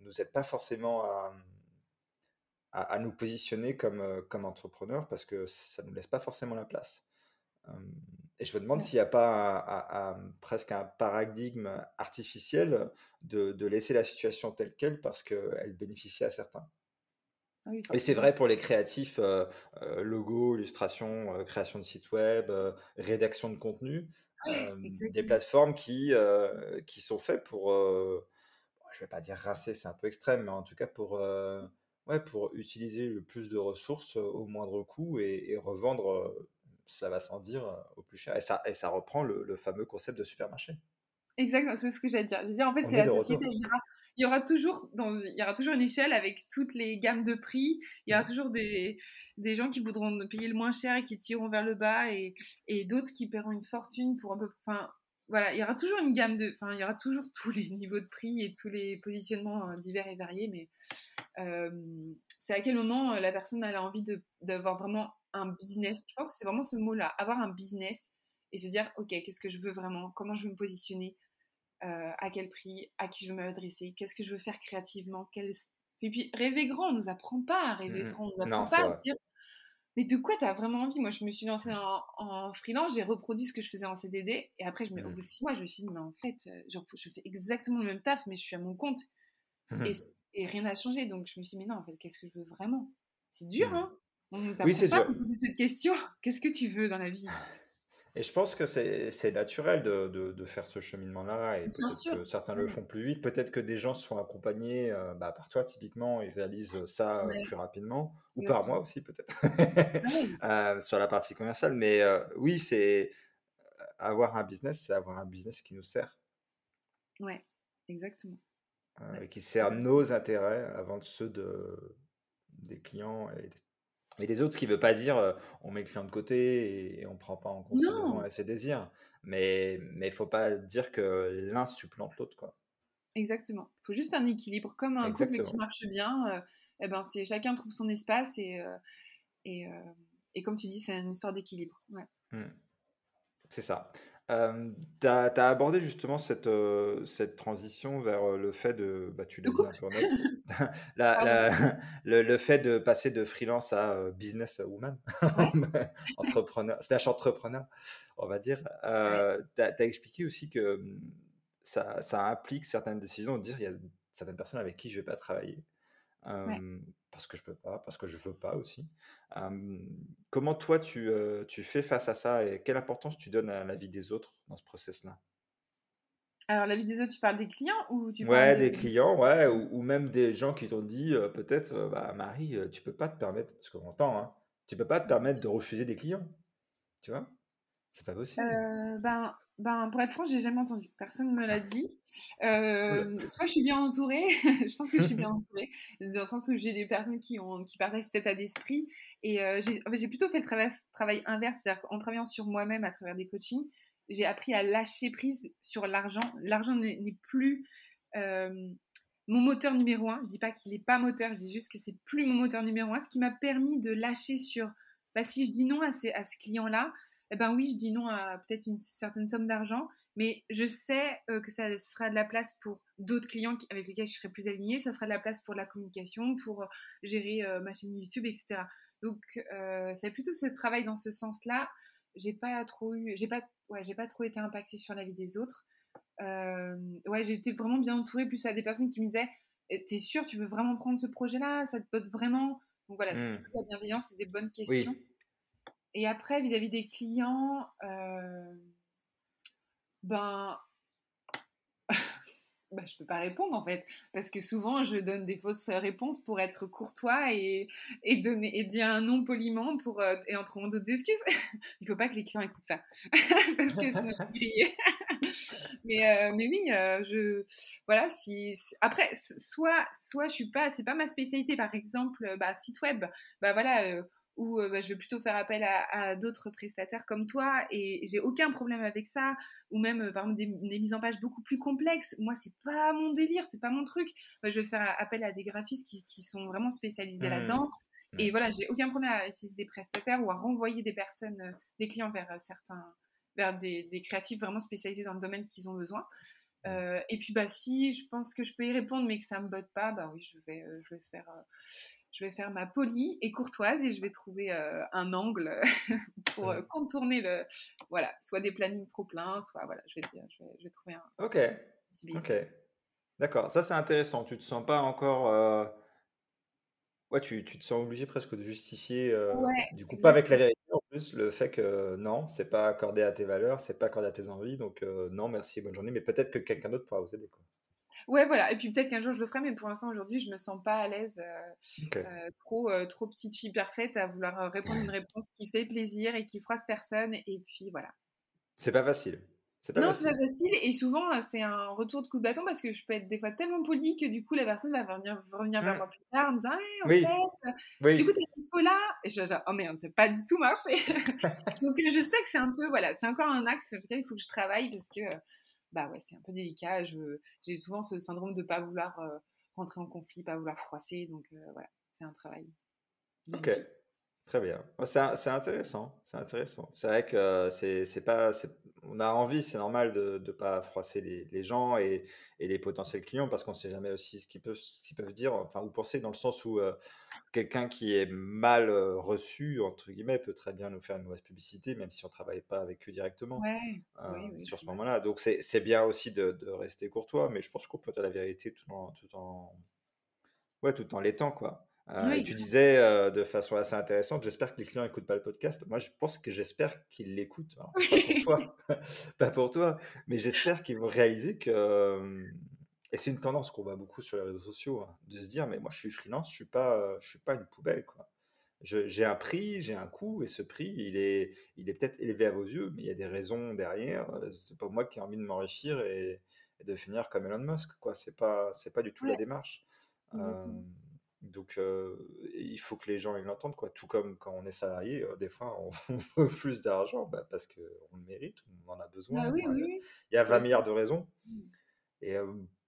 nous aident pas forcément à, à, à nous positionner comme, euh, comme entrepreneurs parce que ça nous laisse pas forcément la place. Et je me demande s'il n'y a pas un- un- un- presque un paradigme artificiel de, de laisser la situation telle qu'elle parce qu'elle bénéficie à certains. Oui, Et c'est vrai pour les créatifs, euh, euh, logo, illustration, euh, création de site web, euh, rédaction de contenu, des plateformes qui, qui sont faites pour, je vais pas dire rincer, c'est un peu extrême, mais en tout cas pour, ouais, pour utiliser le plus de ressources au moindre coût et, et revendre, ça va sans dire, au plus cher. Et ça, et ça reprend le, le fameux concept de supermarché. Exactement, c'est ce que j'allais dire. J'allais dire, en fait, c'est est la société. Il y aura, il y aura toujours dans, il y aura toujours une échelle avec toutes les gammes de prix. Il y aura Mhm. toujours des, des gens qui voudront payer le moins cher et qui tireront vers le bas et, et d'autres qui paieront une fortune pour un peu, enfin, voilà, il y aura toujours une gamme de, enfin, il y aura toujours tous les niveaux de prix et tous les positionnements euh, divers et variés, mais euh, c'est à quel moment euh, la personne elle a envie de, d'avoir vraiment un business? Je pense que c'est vraiment ce mot-là, avoir un business et se dire, ok, qu'est-ce que je veux vraiment, comment je veux me positionner, euh, à quel prix, à qui je veux m'adresser, qu'est-ce que je veux faire créativement, quel... et puis rêver grand, on nous apprend pas à rêver Mhm. grand, on nous apprend pas à dire, mais de quoi tu as vraiment envie? Moi, je me suis lancée en, en freelance, j'ai reproduit ce que je faisais en CDD, et après, je me, au bout Mhm. de six mois, je me suis dit, mais en fait, euh, genre, je fais exactement le même taf, mais je suis à mon compte, et, Mhm. et rien n'a changé. Donc, je me suis dit, mais non, en fait, qu'est-ce que je veux vraiment? C'est dur, Mhm. hein? On nous Oui, c'est pas à dur. poser cette question. Qu'est-ce que tu veux dans la vie? Et je pense que c'est naturel de, de- de faire ce cheminement-là, et Bien peut-être sûr. que certains le Ouais. font plus vite, peut-être que des gens se font accompagner euh, bah, par toi, typiquement, ils réalisent ça euh, Ouais, plus rapidement, ou par moi aussi, peut-être, Ouais, euh, sur la partie commerciale. Mais euh, oui, c'est avoir un business, c'est avoir un business qui nous sert. Ouais, exactement. Euh, qui sert nos intérêts avant ceux de, des clients et et les autres, ce qui ne veut pas dire euh, on met le client de côté et, on ne prend pas en compte ses besoins et ses désirs. Mais il ne faut pas dire que l'un supplante l'autre. quoi. Exactement. Il faut juste un équilibre. Comme un couple qui marche bien, euh, eh ben, c'est chacun trouve son espace et, euh, et, et, comme tu dis, c'est une histoire d'équilibre. Ouais. Mmh. C'est ça tu as, abordé justement cette, cette transition vers le fait de, bah, tu l'as dit un peu la, le, le, fait de passer de freelance à business woman, entrepreneur, slash entrepreneur, on va dire. Tu as, expliqué aussi que ça, ça, implique certaines décisions, de dire il y a certaines personnes avec qui je ne vais pas travailler parce que je peux pas, parce que je veux pas aussi. comment toi tu, tu, fais face à ça et quelle importance tu donnes à la vie des autres dans ce process-là? Alors la vie des autres, tu parles des clients ou tu Ouais, des clients, ouais, ou, même des gens qui t'ont dit peut-être, bah, Marie, tu peux pas te permettre, parce qu'on entend, hein, tu peux pas te permettre de refuser des clients, tu vois? C'est pas possible. ben, ben, pour être franc, j'ai jamais entendu. Personne ne me l'a dit. Euh, soit je suis bien entourée, je pense que je suis bien entourée, dans le sens où j'ai des personnes qui, ont, qui partagent cet état d'esprit. Et euh, j'ai plutôt fait le travail, travail inverse, c'est-à-dire qu'en travaillant sur moi-même à travers des coachings, j'ai appris à lâcher prise sur l'argent. L'argent n'est plus euh, mon moteur numéro un. Je dis pas qu'il n'est pas moteur, je dis juste que c'est plus mon moteur numéro un. Ce qui m'a permis de lâcher sur, bah, si je dis non à, à ce client-là, eh ben oui, je dis non à peut-être une certaine somme d'argent, mais je sais euh, que ça sera de la place pour d'autres clients avec lesquels je serai plus alignée, ça sera de la place pour la communication, pour euh, gérer euh, ma chaîne YouTube, etc. Donc c'est plutôt ce travail dans ce sens-là. J'ai pas trop eu, j'ai pas, ouais, j'ai pas trop été impactée sur la vie des autres. ouais, j'étais vraiment bien entourée, plus à des personnes qui me disaient, t'es sûr, tu veux vraiment prendre ce projet-là, ça te botte vraiment? Donc voilà, c'est mmh. la bienveillance, c'est des bonnes questions. Et après, vis-à-vis des clients, euh, ben, ben, je peux pas répondre en fait, parce que souvent je donne des fausses réponses pour être courtois et, et donner et dire un non poliment pour euh, et en trouvant d'autres excuses. Il faut pas que les clients écoutent ça, parce que sinon je griller. mais euh, mais oui, je voilà si après soit soit je suis pas c'est pas ma spécialité par exemple bah, site web bah voilà où bah, je vais plutôt faire appel à, d'autres prestataires comme toi et j'ai aucun problème avec ça ou même par exemple des, mises en page beaucoup plus complexes moi c'est pas mon délire c'est pas mon truc je vais faire appel à des graphistes qui, sont vraiment spécialisés mmh. là-dedans mmh. et voilà j'ai aucun problème à utiliser des prestataires ou à renvoyer des personnes des clients vers certains vers des, créatifs vraiment spécialisés dans le domaine qu'ils ont besoin mmh. et puis bah si je pense que je peux y répondre mais que ça me botte pas bah oui je vais je vais faire je vais faire ma polie et courtoise et je vais trouver euh, un angle pour euh, contourner le voilà soit des plannings trop pleins soit voilà je vais dire je vais, trouver un ok. ok. D'accord. Ça c'est intéressant. Tu te sens pas encore euh, ouais tu, tu, te sens obligé presque de justifier du coup pas avec la vérité en plus le fait que non c'est pas accordé à tes valeurs c'est pas accordé à tes envies. Donc non merci bonne journée. Mais peut-être que quelqu'un d'autre pourra vous aider quoi. Ouais, voilà. Et puis peut-être qu'un jour je le ferai, mais pour l'instant aujourd'hui, je me sens pas à l'aise, euh, euh, trop, euh, trop petite fille parfaite à vouloir répondre une réponse qui fait plaisir et qui froisse personne. Et puis voilà. C'est pas facile. Pas non, c'est pas facile. Et souvent, c'est un retour de coup de bâton parce que je peux être des fois tellement polie que du coup, la personne va revenir, revenir vers mmh. moi plus tard en me disant en oui. fait, du coup, t'es dispo là? Et je suis oh merde, c'est pas du tout marché. Donc, je sais que c'est un peu, voilà, c'est encore un axe sur lequel il faut que je travaille parce que bah ouais, c'est un peu délicat. J'ai souvent ce syndrome de ne pas vouloir euh, rentrer en conflit, pas vouloir froisser. Donc euh, voilà, c'est un travail. Ok, très bien. C'est intéressant. C'est intéressant. C'est vrai que c'est pas. On a envie, c'est normal de ne pas froisser les, les gens et, et, les potentiels clients parce qu'on ne sait jamais aussi ce qu'ils peuvent, peuvent dire, enfin, ou penser dans le sens où euh, quelqu'un qui est mal reçu, entre guillemets, peut très bien nous faire une mauvaise publicité, même si on ne travaille pas avec eux directement sur ce moment-là. Donc c'est bien aussi de, rester courtois, mais je pense qu'on peut dire la vérité tout en, tout en, ouais, tout en l'étant, quoi. Tu disais de façon assez intéressante, j'espère que les clients n'écoutent pas le podcast. Moi, je pense que j'espère qu'ils l'écoutent. Pas pour toi, pas pour toi, mais j'espère qu'ils vont réaliser que et c'est une tendance qu'on voit beaucoup sur les réseaux sociaux, hein, de se dire, mais moi je suis freelance, je suis pas, je suis pas une poubelle, quoi. j'ai un prix, j'ai un coût, et ce prix, il est, il est peut-être élevé à vos yeux, mais il y a des raisons derrière. C'est pas moi qui ai envie de m'enrichir et, de finir comme Elon Musk, quoi. C'est pas, c'est pas du tout la démarche. Donc, il faut que les gens ils l'entendent, quoi. Tout comme quand on est salarié, des fois, on veut plus d'argent bah, parce qu'on le mérite, on en a besoin. Bah il y a 20 milliards de raisons. Mmh. Et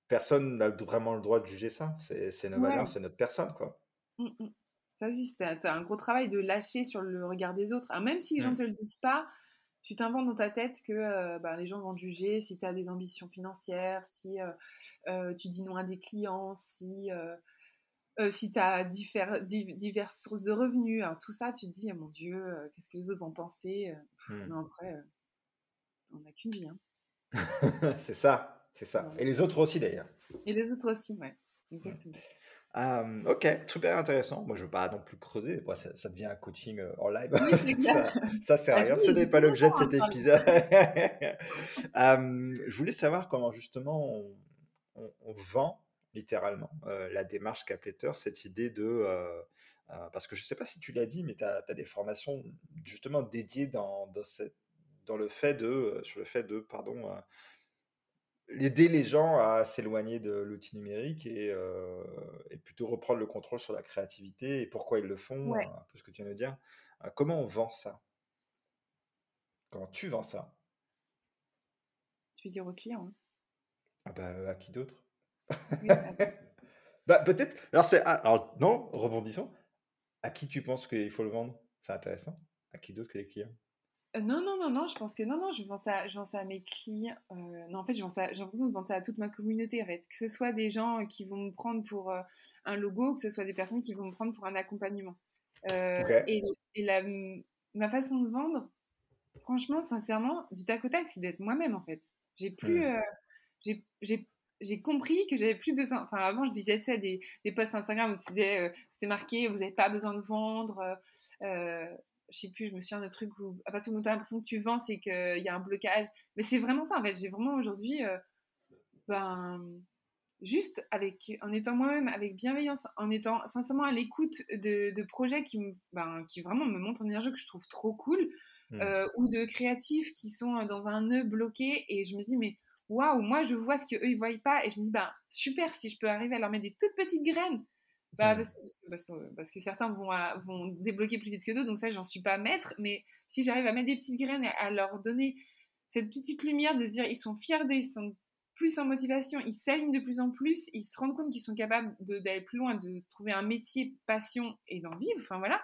personne n'a vraiment le droit de juger ça. C'est nos valeurs, c'est notre personne, quoi. Mmh, mmh. Ça aussi, c'est un gros travail de lâcher sur le regard des autres. même si les gens ne te le disent pas, tu t'inventes dans ta tête que bah, les gens vont te juger si tu as des ambitions financières, si tu dis non à des clients, si, si tu as diverses sources de revenus. Alors, tout ça, tu te dis, oh mon Dieu, qu'est-ce que les autres vont penser mmh. Non, après, on n'a qu'une vie. Hein. c'est ça. C'est ça. Et les autres aussi d'ailleurs. Et les autres aussi, ouais. Exactement. ok, super intéressant. Moi, je ne veux pas non plus creuser. ça, devient un coaching euh, en live. Oui, ça, ça sert à rien. Ce n'est pas l'objet de cet épisode. je voulais savoir comment justement on, vend littéralement euh, la démarche Capletter, cette idée de... Euh, parce que je ne sais pas si tu l'as dit, mais tu as, des formations justement dédiées dans, dans, cette, dans le fait de, sur le fait de, pardon, aider les gens à s'éloigner de l'outil numérique et, euh, et, plutôt reprendre le contrôle sur la créativité et pourquoi ils le font, un peu ce que tu viens de dire. Euh, comment on vend ça? Comment tu vends ça? Tu veux dire aux clients hein? ah bah, À qui d'autre? bah, Peut-être. Alors, c'est, ah, alors, non, rebondissons. À qui tu penses qu'il faut le vendre? C'est intéressant. À qui d'autre que les clients? Euh, non, non, non, non, je pense que non, non, je pense à, je à mes clients. Euh, non, en fait, j'ai l'impression de penser à toute ma communauté, en fait. Que ce soit des gens qui vont me prendre pour euh, un logo, que ce soit des personnes qui vont me prendre pour un accompagnement. Et, la, ma façon de vendre, franchement, sincèrement, du tac au tac, c'est d'être moi-même, en fait. J'ai plus. j'ai j'ai compris que j'avais plus besoin. Enfin, avant, je disais ça des, des posts Instagram où disais, c'était marqué, vous n'avez pas besoin de vendre je sais plus, je me souviens d'un truc où à partir du moment où tu as l'impression que tu vends, c'est qu'il y a un blocage. Mais c'est vraiment ça, en fait. J'ai vraiment aujourd'hui, euh, ben, juste avec, en étant moi-même, avec bienveillance, en étant sincèrement à l'écoute de, de, projets qui, me, ben, qui vraiment me montent en énergie, que je trouve trop cool, mmh. euh, ou de créatifs qui sont dans un nœud bloqué, et je me dis, mais waouh, moi je vois ce qu'eux ils voient pas, et je me dis, ben, super, si je peux arriver à leur mettre des toutes petites graines bah, mmh. parce, que, parce, que, parce, que, certains vont, vont débloquer plus vite que d'autres, donc ça, j'en suis pas maître. Mais si j'arrive à mettre des petites graines et à leur donner cette petite lumière de se dire ils sont fiers d'eux, ils sont plus en motivation, ils s'alignent de plus en plus, ils se rendent compte qu'ils sont capables d'aller plus loin, de trouver un métier, passion et d'en vivre. Enfin voilà,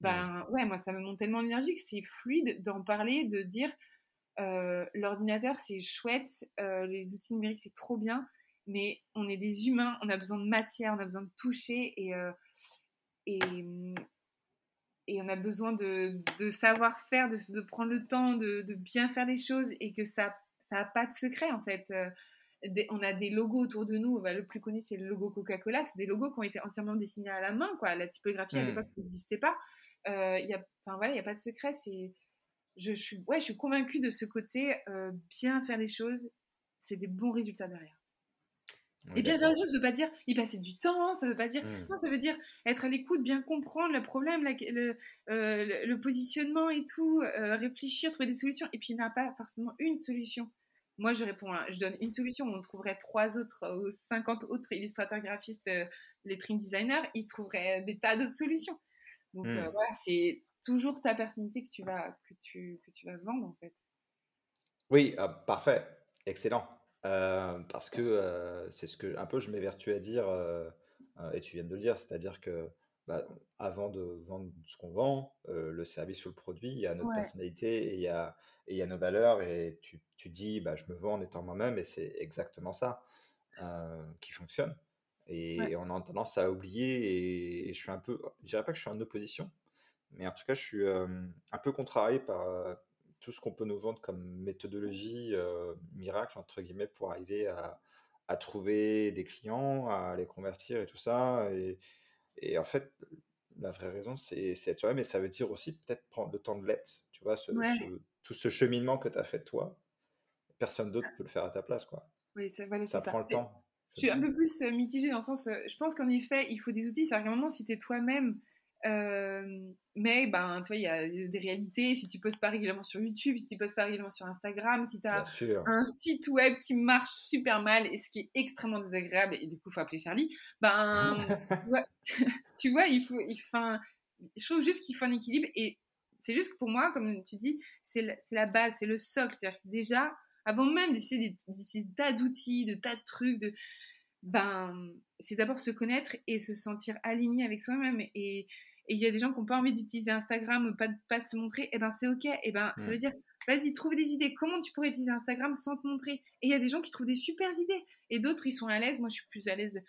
ben ouais, moi ça me monte tellement d'énergie que c'est fluide d'en parler, de dire l'ordinateur c'est chouette, euh, les outils numériques c'est trop bien mais on est des humains, on a besoin de matière, on a besoin de toucher et, euh, et, et, on a besoin de, de savoir-faire, de, de, prendre le temps de, de, bien faire les choses et que ça n'a pas de secret en fait. Euh, on a des logos autour de nous. Bah, le plus connu, c'est le logo Coca-Cola. C'est des logos qui ont été entièrement dessinés à la main. Quoi. La typographie à mmh. l'époque n'existait pas. Euh, y a, voilà, il n'y a pas de secret. C'est, je, je, suis, ouais, je suis convaincue de ce côté. Euh, bien faire les choses, c'est des bons résultats derrière et bien faire les choses, ça veut pas dire y passer du temps, ça veut pas dire. Mmh. Non, ça veut dire être à l'écoute, bien comprendre le problème, euh, le, le, positionnement et tout, euh, réfléchir, trouver des solutions. Et puis il n'y a pas forcément une solution. Moi, je réponds, je donne une solution. On trouverait trois autres ou 50 autres illustrateurs graphistes, euh, lettering designers, ils trouveraient des tas d'autres solutions. Donc mmh. voilà, c'est toujours ta personnalité que tu vas, que tu, que tu vas vendre en fait. Oui, ah, parfait, excellent. Euh, parce que euh, c'est ce que un peu je m'évertue à dire, euh, et tu viens de le dire, c'est-à-dire que bah, avant de vendre ce qu'on vend, le service ou le produit, il y a notre personnalité et il y a, et il y a nos valeurs, et tu, tu dis, bah, je me vends en étant moi-même, et c'est exactement ça qui fonctionne. Et on a tendance à oublier, et, je suis un peu, je dirais pas que je suis en opposition, mais en tout cas, je suis un peu contrarié par tout ce qu'on peut nous vendre comme méthodologie euh, miracle, entre guillemets, pour arriver à, à, trouver des clients, à les convertir et tout ça. Et, et en fait, la vraie raison, c'est être soi-même, mais ça veut dire aussi peut-être prendre le temps de l'être. Tu vois, ce, tout ce cheminement que tu as fait toi, personne d'autre peut le faire à ta place. Quoi. Oui, ça, ça prend le temps. Je suis un peu plus euh, mitigée dans le sens, euh, je pense qu'en effet, il faut des outils. C'est à un moment, si tu es toi-même, mais ben, tu vois, il y a des réalités. Si tu postes pas régulièrement sur YouTube, si tu postes pas régulièrement sur Instagram, si tu as un site web qui marche super mal et ce qui est extrêmement désagréable, et du coup, il faut appeler Charlie, ben, tu vois, il faut. Enfin, je trouve juste qu'il faut un équilibre. Et c'est juste que pour moi, comme tu dis, c'est la, la, base, c'est le socle. C'est-à-dire que déjà, avant même d'essayer des tas d'outils, de tas de trucs, de, ben, c'est d'abord se connaître et se sentir aligné avec soi-même. Et il y a des gens qui n'ont pas envie d'utiliser Instagram, pas, pas se montrer, et eh ben c'est ok. Et eh ben ça veut dire, vas-y, trouve des idées. Comment tu pourrais utiliser Instagram sans te montrer? Et il y a des gens qui trouvent des super idées. Et d'autres, ils sont à l'aise. Moi, je suis plus à l'aise.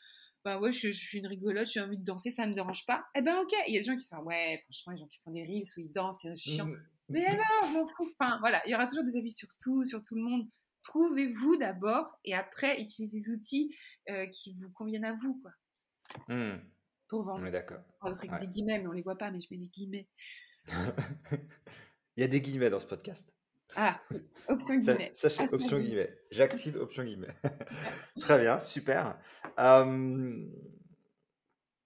Bah ouais, je, suis une rigolote, j'ai envie de danser, ça me dérange pas. Eh ben ok. Il y a des gens qui sont, ouais, franchement, les gens qui font des reels où ils dansent, c'est chiant. Mmh. Mais alors, m'en fous. Enfin, voilà, il y aura toujours des avis sur tout, sur tout le monde. Trouvez-vous d'abord et après, utilisez des outils euh, qui vous conviennent à vous, quoi. Mmh. Pour vendre. On est d'accord. Avec des guillemets, mais on les voit pas, mais je mets des guillemets. Il y a des guillemets dans ce podcast. Ah, option guillemets. Sachez, ah, option guillemets. J'active option guillemets. Très bien, super.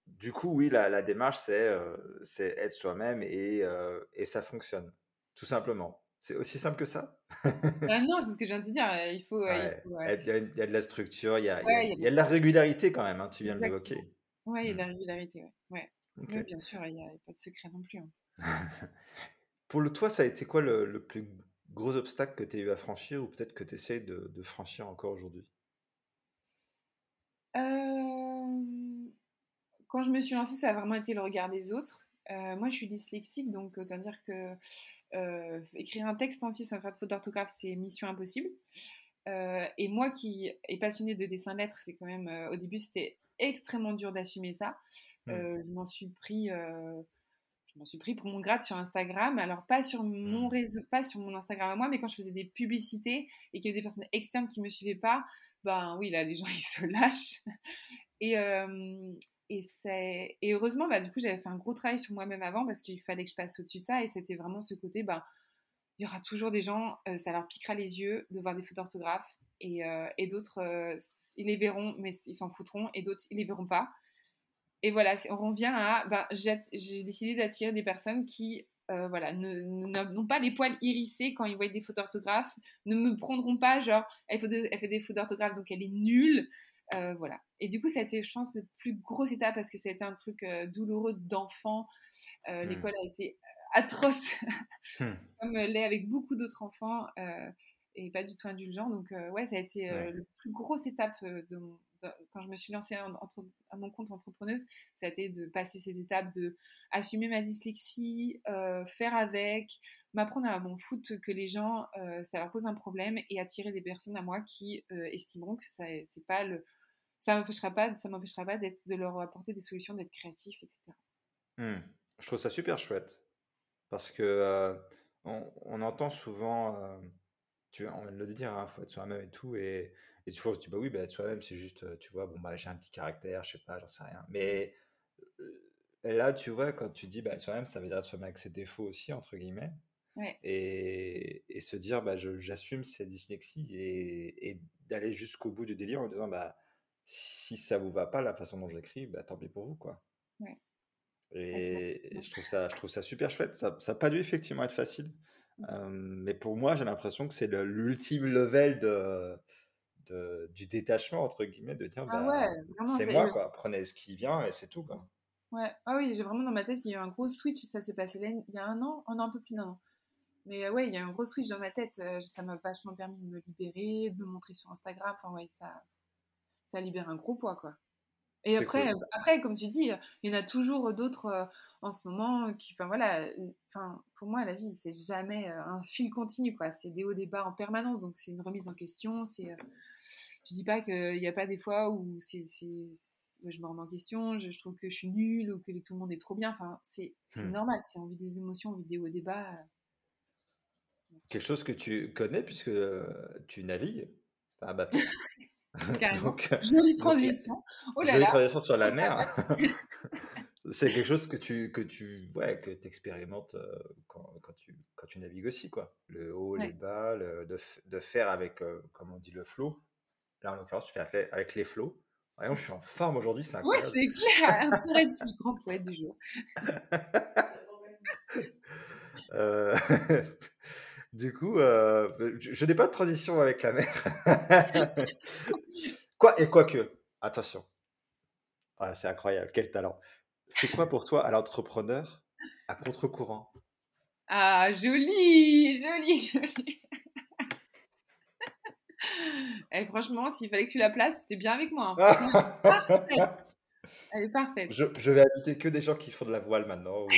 du coup, oui, la, la démarche, c'est euh, être soi-même et, euh, et ça fonctionne, tout simplement. C'est aussi simple que ça? Ah Non, c'est ce que je viens de dire. Il faut. il, y a, de la structure, il y a, il y a, de la régularité quand même, hein, tu viens de l'évoquer. Oui, il y a de la mmh. régularité, ouais. Oui, bien sûr, il n'y a pas de secret non plus. Hein. Pour le toi, ça a été quoi le, plus gros obstacle que tu as eu à franchir ou peut-être que tu essaies de, de, franchir encore aujourd'hui? Quand je me suis lancée, ça a vraiment été le regard des autres. Euh, moi, je suis dyslexique, donc autant dire que euh, écrire un texte ainsi sans faire de faute d'orthographe, c'est mission impossible. Euh, et moi qui est passionnée de dessin lettres, c'est quand même au début c'était extrêmement dur d'assumer ça. Mmh. je m'en suis pris, je m'en suis pris pour mon grade sur Instagram. Alors pas sur mon mmh. réseau, pas sur mon Instagram à moi, mais quand je faisais des publicités et qu'il y avait des personnes externes qui me suivaient pas, ben oui là les gens ils se lâchent. Et, et, et heureusement, bah, du coup, j'avais fait un gros travail sur moi-même avant parce qu'il fallait que je passe au-dessus de ça. Et c'était vraiment ce côté, bah, il y aura toujours des gens, euh, ça leur piquera les yeux de voir des fautes d'orthographe. Et, euh, et d'autres, euh, ils les verront, mais ils s'en foutront. Et d'autres, ils les verront pas. Et voilà, on revient à, bah, j'ai décidé d'attirer des personnes qui voilà, n'ont pas les poils hérissés quand ils voient des fautes d'orthographe, ne me prendront pas genre, elle fait, elle fait des fautes d'orthographe donc elle est nulle. Euh, voilà. Et du coup, ça a été, je pense, le plus gros étape parce que ça a été un truc euh, douloureux d'enfant. Euh, mmh. L'école a été atroce, mmh. comme l'est avec beaucoup d'autres enfants et pas du tout indulgent. Donc, ouais, ça a été le plus grosse étape de quand je me suis lancée à mon compte entrepreneuse, ça a été de passer cette étape de assumer ma dyslexie, faire avec, m'apprendre à m'en foutre que les gens, ça leur pose un problème et attirer des personnes à moi qui estimeront que ça, c'est pas le, ça m'empêchera pas, ça m'empêchera pas d'être, de leur apporter des solutions, d'être créatif, etc. Mmh. Je trouve ça super chouette parce que euh, on, entend souvent, euh, tu on vient de le dire, il hein, faut être soi-même et tout, et, et tu vois, tu dis bah oui, bah, être soi-même, c'est juste, euh, tu vois, bon bah j'ai un petit caractère, je sais pas, j'en sais rien. Mais là, tu vois, quand tu dis bah soi-même, ça veut dire être soi-même avec ses défauts aussi entre guillemets. Et, et, se dire bah j'assume cette dyslexie et, et d'aller jusqu'au bout du délire en disant bah si ça vous va pas la façon dont j'écris, bah, tant pis pour vous, quoi. Ouais. Et, je trouve ça, je trouve ça super chouette. Ça n'a pas dû effectivement être facile. Mmh. mais pour moi, j'ai l'impression que c'est l'ultime level de, de, du détachement, entre guillemets, de dire, ah bah, c'est moi, quoi. Prenez ce qui vient et c'est tout, quoi. Ouais, ah oui, j'ai vraiment dans ma tête, il y a eu un gros switch. Ça s'est passé il y a un an, un an, un peu plus d'un an. Mais ouais, il y a eu un gros switch dans ma tête. Ça m'a vachement permis de me libérer, de me montrer sur Instagram. Enfin, ouais, ça, ça libère un gros poids, quoi. Et après, après, comme tu dis, il y en a toujours d'autres euh, en ce moment qui, enfin voilà, enfin pour moi la vie c'est jamais euh, un fil continu quoi, c'est des hauts des bas en permanence, donc c'est une remise en question. C'est, euh, je dis pas qu'il n'y a pas des fois où c'est, je me remets en question, je, trouve que je suis nulle ou que tout le monde est trop bien. Enfin c'est, mmh. normal, c'est on vit des émotions, on vit des hauts des bas. Quelque chose que tu connais puisque tu navigues, un bateau? donc, jolie transition. Oh là jolie transition sur la mer. c'est quelque chose que tu que tu ouais que expérimentes euh, quand, quand, tu quand tu navigues aussi quoi. Le haut, les bas, de, de, faire avec euh, comme on dit le flow. Là en l'occurrence tu fais avec les flots. Voyons, je suis en forme aujourd'hui, c'est Ouais, incroyable. c'est clair, un poète, le grand poète du jour. Euh, du coup, euh, je, je n'ai pas de transition avec la mer. Quoi et quoique, attention, Ah, c'est incroyable, quel talent. C'est quoi pour toi à l'entrepreneur à contre-courant? Ah, joli, joli, joli. Et franchement, s'il fallait que tu la places, c'était bien avec moi. hein. Franchement, parfaite. Elle est parfaite. Je, je vais inviter que des gens qui font de la voile maintenant ou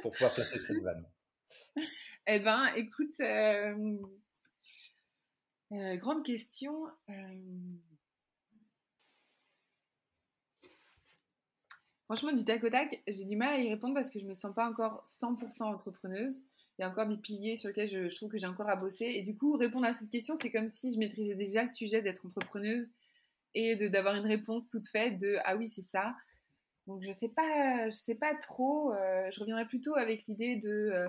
pour pouvoir placer cette vanne. Eh ben, écoute, euh, euh, grande question. euh, Franchement, du tac au tac, j'ai du mal à y répondre parce que je me sens pas encore 100% entrepreneuse. Il y a encore des piliers sur lesquels je, trouve que j'ai encore à bosser. Et du coup, répondre à cette question, c'est comme si je maîtrisais déjà le sujet d'être entrepreneuse et d'avoir une réponse toute faite de ah oui, c'est ça. Donc je sais pas, je sais pas trop. je reviendrai plutôt avec l'idée de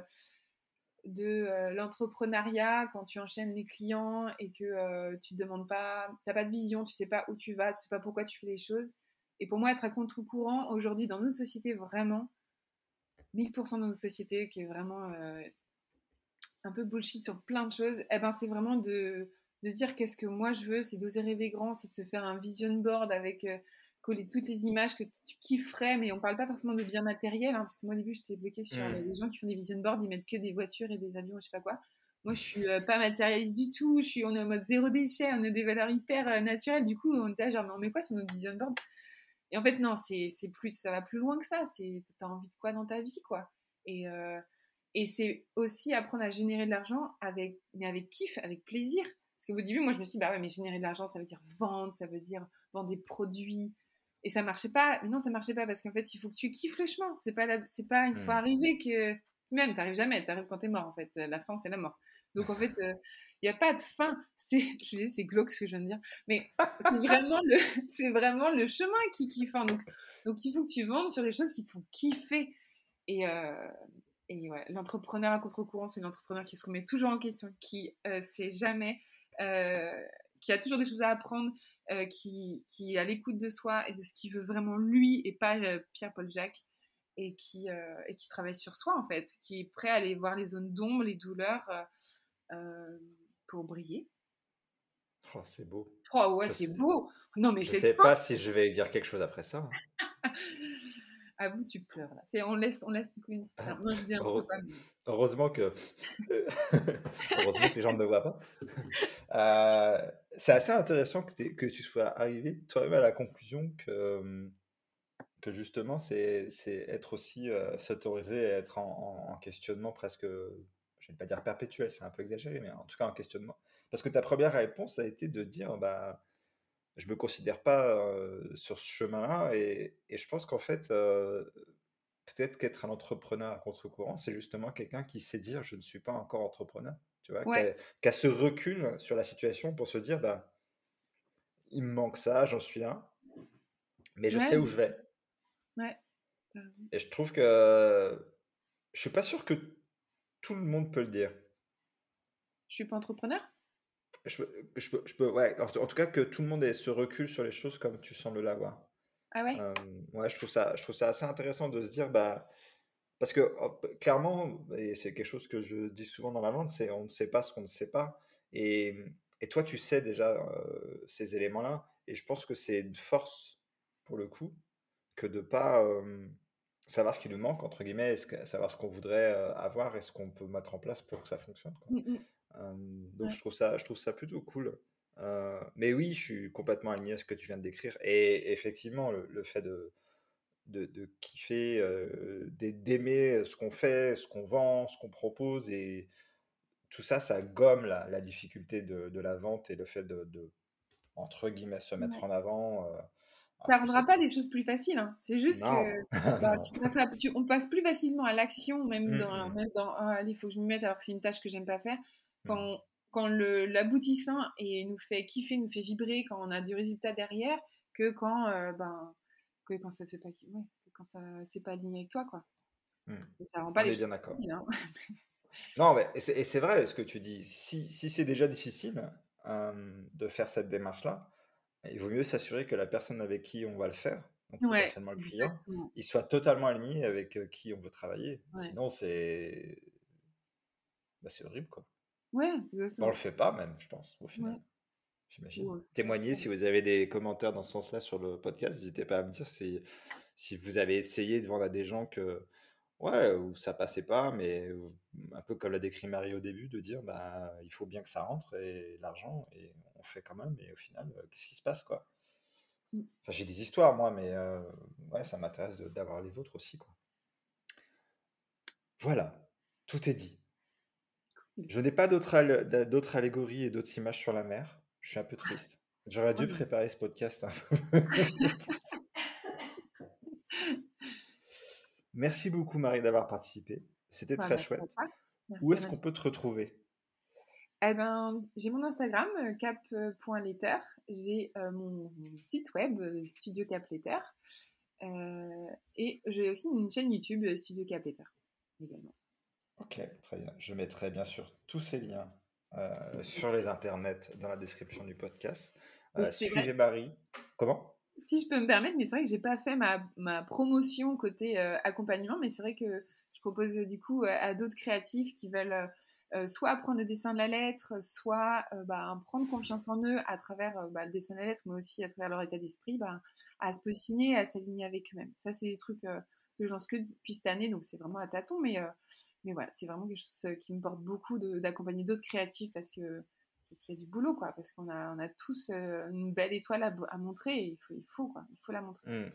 de euh, l'entrepreneuriat quand tu enchaînes les clients et que euh, tu te demandes pas, t'as pas de vision, tu sais pas où tu vas, tu sais pas pourquoi tu fais les choses. Et pour moi, être à contre-courant aujourd'hui dans notre société, vraiment, 1000% dans notre société qui est vraiment euh, un peu bullshit sur plein de choses, eh ben c'est vraiment de, de dire qu'est-ce que moi je veux, c'est d'oser rêver grand, c'est de se faire un vision board avec coller toutes les images que tu kifferais, mais on parle pas forcément de bien matériel, hein, parce que moi au début j'étais bloquée sur les gens qui font des vision boards, ils mettent que des voitures et des avions, je sais pas quoi. Moi je suis euh, pas matérialiste du tout, je suis, on est en mode zéro déchet, on a des valeurs hyper euh, naturelles, du coup on était là, genre mais on met quoi sur notre vision board Et en fait non, c'est c'est plus, ça va plus loin que ça, c'est t'as envie de quoi dans ta vie quoi? Et, euh, et c'est aussi apprendre à générer de l'argent avec, mais avec kiff, avec plaisir. Parce qu'au début, moi, je me suis dit, bah ouais, mais générer de l'argent, ça veut dire vendre, ça veut dire vendre des produits. Et ça marchait pas. Mais non, ça marchait pas parce qu'en fait, il faut que tu kiffes le chemin. C'est pas, la- c'est pas une fois Mm. arrivé que. Même, t'arrives jamais. T'arrives quand t'es mort, en fait. La fin, c'est la mort. Donc, en fait, il n'y a pas de fin. C'est, je désolée, c'est glauque ce que je viens de dire. Mais c'est vraiment le, c'est vraiment le chemin qui kiffe. hein. Donc, donc, il faut que tu vendes sur des choses qui te font kiffer. Et, euh, et ouais, l'entrepreneur à contre-courant, c'est l'entrepreneur qui se remet toujours en question, qui euh, sait jamais, euh, qui a toujours des choses à apprendre, euh, qui, qui est à l'écoute de soi et de ce qu'il veut vraiment lui et pas euh, Pierre-Paul Jacques, et qui, euh, et qui travaille sur soi en fait, qui est prêt à aller voir les zones d'ombre, les douleurs euh, pour briller. Oh, c'est beau. Oh ouais, c'est beau! Non mais je sais pas si je vais dire quelque chose après ça. À vous, tu pleures là. C'est, on laisse, on laisse une petite larme. Non, je dis n'importe Heureux- quoi. mais- Heureusement que, heureusement que les gens ne me voient pas. Euh, c'est assez intéressant que, tu sois arrivé toi-même à la conclusion que, que justement, c'est c'est être aussi, euh, s'autoriser à être en, en- en questionnement presque, je ne vais pas dire perpétuel, c'est un peu exagéré, mais en tout cas en questionnement. Parce que ta première réponse a été de dire, bah, je me considère pas euh, sur ce chemin-là, et, et je pense qu'en fait, euh, peut-être qu'être un entrepreneur à contre-courant, c'est justement quelqu'un qui sait dire, je ne suis pas encore entrepreneur, tu vois, qui Ouais, a, qui a ce recul sur la situation pour se dire, bah, il me manque ça, j'en suis là, mais je sais où je vais. ouais. Et je trouve que je suis pas sûr que tout le monde peut le dire. Je suis pas entrepreneur? Je peux, je peux, je peux- ouais, en, tout en tout cas que tout le monde ait ce recul sur les choses comme tu sembles l'avoir. Ah ouais? Euh, ouais, je trouve ça, je trouve ça assez intéressant de se dire, bah, parce que clairement, et c'est quelque chose que je dis souvent dans la vente, c'est on ne sait pas ce qu'on ne sait pas. Et, et toi, tu sais déjà euh, ces éléments-là. Et je pense que c'est une force pour le coup que de pas euh, savoir ce qui nous manque, entre guillemets, savoir ce qu'on voudrait avoir et ce qu'on peut mettre en place pour que ça fonctionne, quoi. Mm, mm. Donc Ouais. je trouve ça, je trouve ça plutôt cool. Mais oui, je suis complètement aligné à ce que tu viens de décrire. Et effectivement, le, le fait de, de, de kiffer, d'ai- d'aimer ce qu'on fait, ce qu'on vend, ce qu'on propose, et tout ça, ça gomme la, la difficulté de, de la vente et le fait de, de, entre guillemets, se mettre Ouais. en avant. euh, Ça que rendra pas les choses plus faciles, hein. C'est juste Non, que bah, non. tu passes à- tu- on passe plus facilement à l'action, même Mm, dans, même dans ah, allez, il faut que je m'y mette alors que c'est une tâche que j'aime pas faire. Quand, quand l'aboutissant nous fait kiffer, nous fait vibrer, quand on a du résultat derrière, que quand, euh, ben, que quand ça se fait pas, ouais, quand ça c'est pas aligné avec toi, quoi. Mm. Et ça rend pas On les est bien d'accord. hein. Non, mais, et c'est vrai ce que tu dis. Si, si c'est déjà difficile euh, de faire cette démarche-là, Il vaut mieux s'assurer que la personne avec qui on va le faire, donc Ouais, le client, exactement. il soit totalement aligné avec euh, qui on veut travailler. Ouais. Sinon, c'est bah, c'est horrible, quoi. Ouais, Bah, on exactement. le fait pas même, je pense, au final. Ouais. J'imagine. Ouais, Témoignez si vous avez des commentaires dans ce sens-là sur le podcast. N'hésitez pas à me dire si, si vous avez essayé de vendre à des gens que, ouais, où ça passait pas, mais un peu comme l'a décrit Marie au début, de dire, bah, il faut bien que ça rentre et l'argent, et on fait quand même, et au final, euh, qu'est-ce qui se passe, quoi? Mmh. Enfin, j'ai des histoires, moi, mais euh, ouais, ça m'intéresse d'avoir les vôtres aussi, quoi. Voilà, tout est dit. Cool. Je n'ai pas d'autres al- d'a- d'autres allégories et d'autres images sur la mer. Je suis un peu triste. J'aurais dû Ouais, mais- préparer ce podcast. Merci beaucoup, Marie, d'avoir participé. C'était Bah, très merci chouette. Où est-ce qu'on peut te retrouver? Eh ben, j'ai mon Instagram, euh, cap.letter. J'ai euh, mon, mon site web, euh, Studio Cap Letter. Euh, et j'ai aussi une chaîne YouTube, Studio Cap Letter, également. Ok, très bien. Je mettrai bien sûr tous ces liens euh, sur les internets dans la description du podcast. Euh, suivez Marie. Comment? Si je peux me permettre, mais c'est vrai que j'ai pas fait ma, ma promotion côté euh, accompagnement, mais c'est vrai que je propose euh, du coup à d'autres créatifs qui veulent soit apprendre le dessin de la lettre, soit bah, prendre confiance en eux à travers bah, le dessin de la lettre, mais aussi à travers leur état d'esprit, bah, à se positionner, à s'aligner avec eux-mêmes. Ça, c'est des trucs que j'en que depuis cette année, donc c'est vraiment à tâtons, mais, euh, mais voilà, c'est vraiment quelque chose euh, qui me porte beaucoup d'accompagner d'autres créatifs parce que parce qu'il y a du boulot, quoi, parce qu'on a, on a tous euh, une belle étoile à, à montrer et il faut, il faut, quoi, il faut la montrer. Hmm.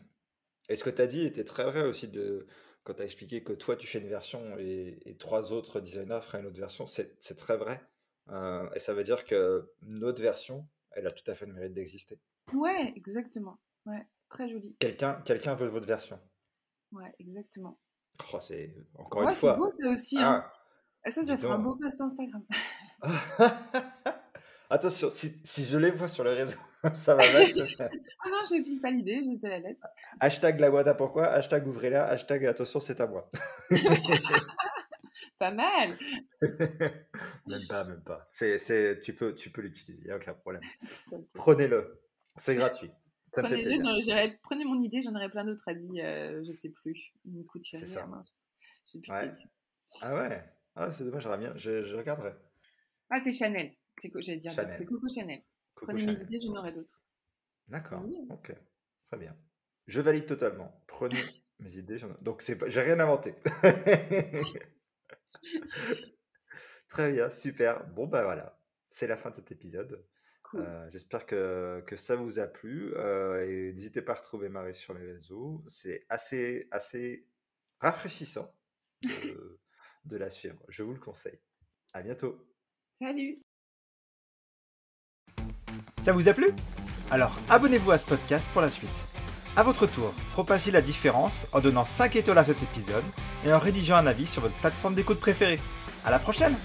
Et ce que tu as dit était très vrai aussi de, quand tu as expliqué que toi tu fais une version et, et trois autres designers feraient une autre version. C'est c'est très vrai. Euh, et ça veut dire que notre version, elle a tout à fait le mérite d'exister. Ouais, exactement. Ouais, très joli. Quelqu'un quelqu'un veut votre version. Ouais, exactement. Oh, c'est encore Ouais, une c'est fois. beau ça aussi. Hein. Ah, ça, ça fera un beau post Instagram. Attention, si, si je les vois sur les réseaux, ça va mal. se faire. ah non, je pique pas l'idée, je te la laisse. Hashtag la boîte à pourquoi, hashtag ouvrez-la, hashtag attention, c'est à moi. Pas mal. même pas, même pas. C'est, c'est, tu peux, tu peux l'utiliser, il n'y a aucun problème. Prenez-le, c'est gratuit. Ça me fait prenez mon idée, j'en aurais plein d'autres à dire, euh, je sais plus. Une couturière, C'est ça. mince. Je sais plus Ouais. Ah ouais, ah, c'est dommage, j'aurais bien, je, je regarderai. Ah, c'est Chanel. C'est J'allais dire, c'est Coco Chanel. Coco Prenez mes idées, j'en aurai d'autres. D'accord, Oui. ok, très bien. Je valide totalement. Prenez mes idées. j'en- Donc, c'est j'ai rien inventé. très bien, super. Bon, bah voilà, c'est la fin de cet épisode. Cool. Euh, J'espère que, que ça vous a plu. euh, et n'hésitez pas à retrouver Marie sur les réseaux. C'est assez, assez rafraîchissant de, de la suivre. Je vous le conseille. À bientôt. Salut Ça vous a plu? Alors abonnez-vous à ce podcast pour la suite. A votre tour, propagez la différence en donnant 5 étoiles à cet épisode et en rédigeant un avis sur votre plateforme d'écoute préférée. À la prochaine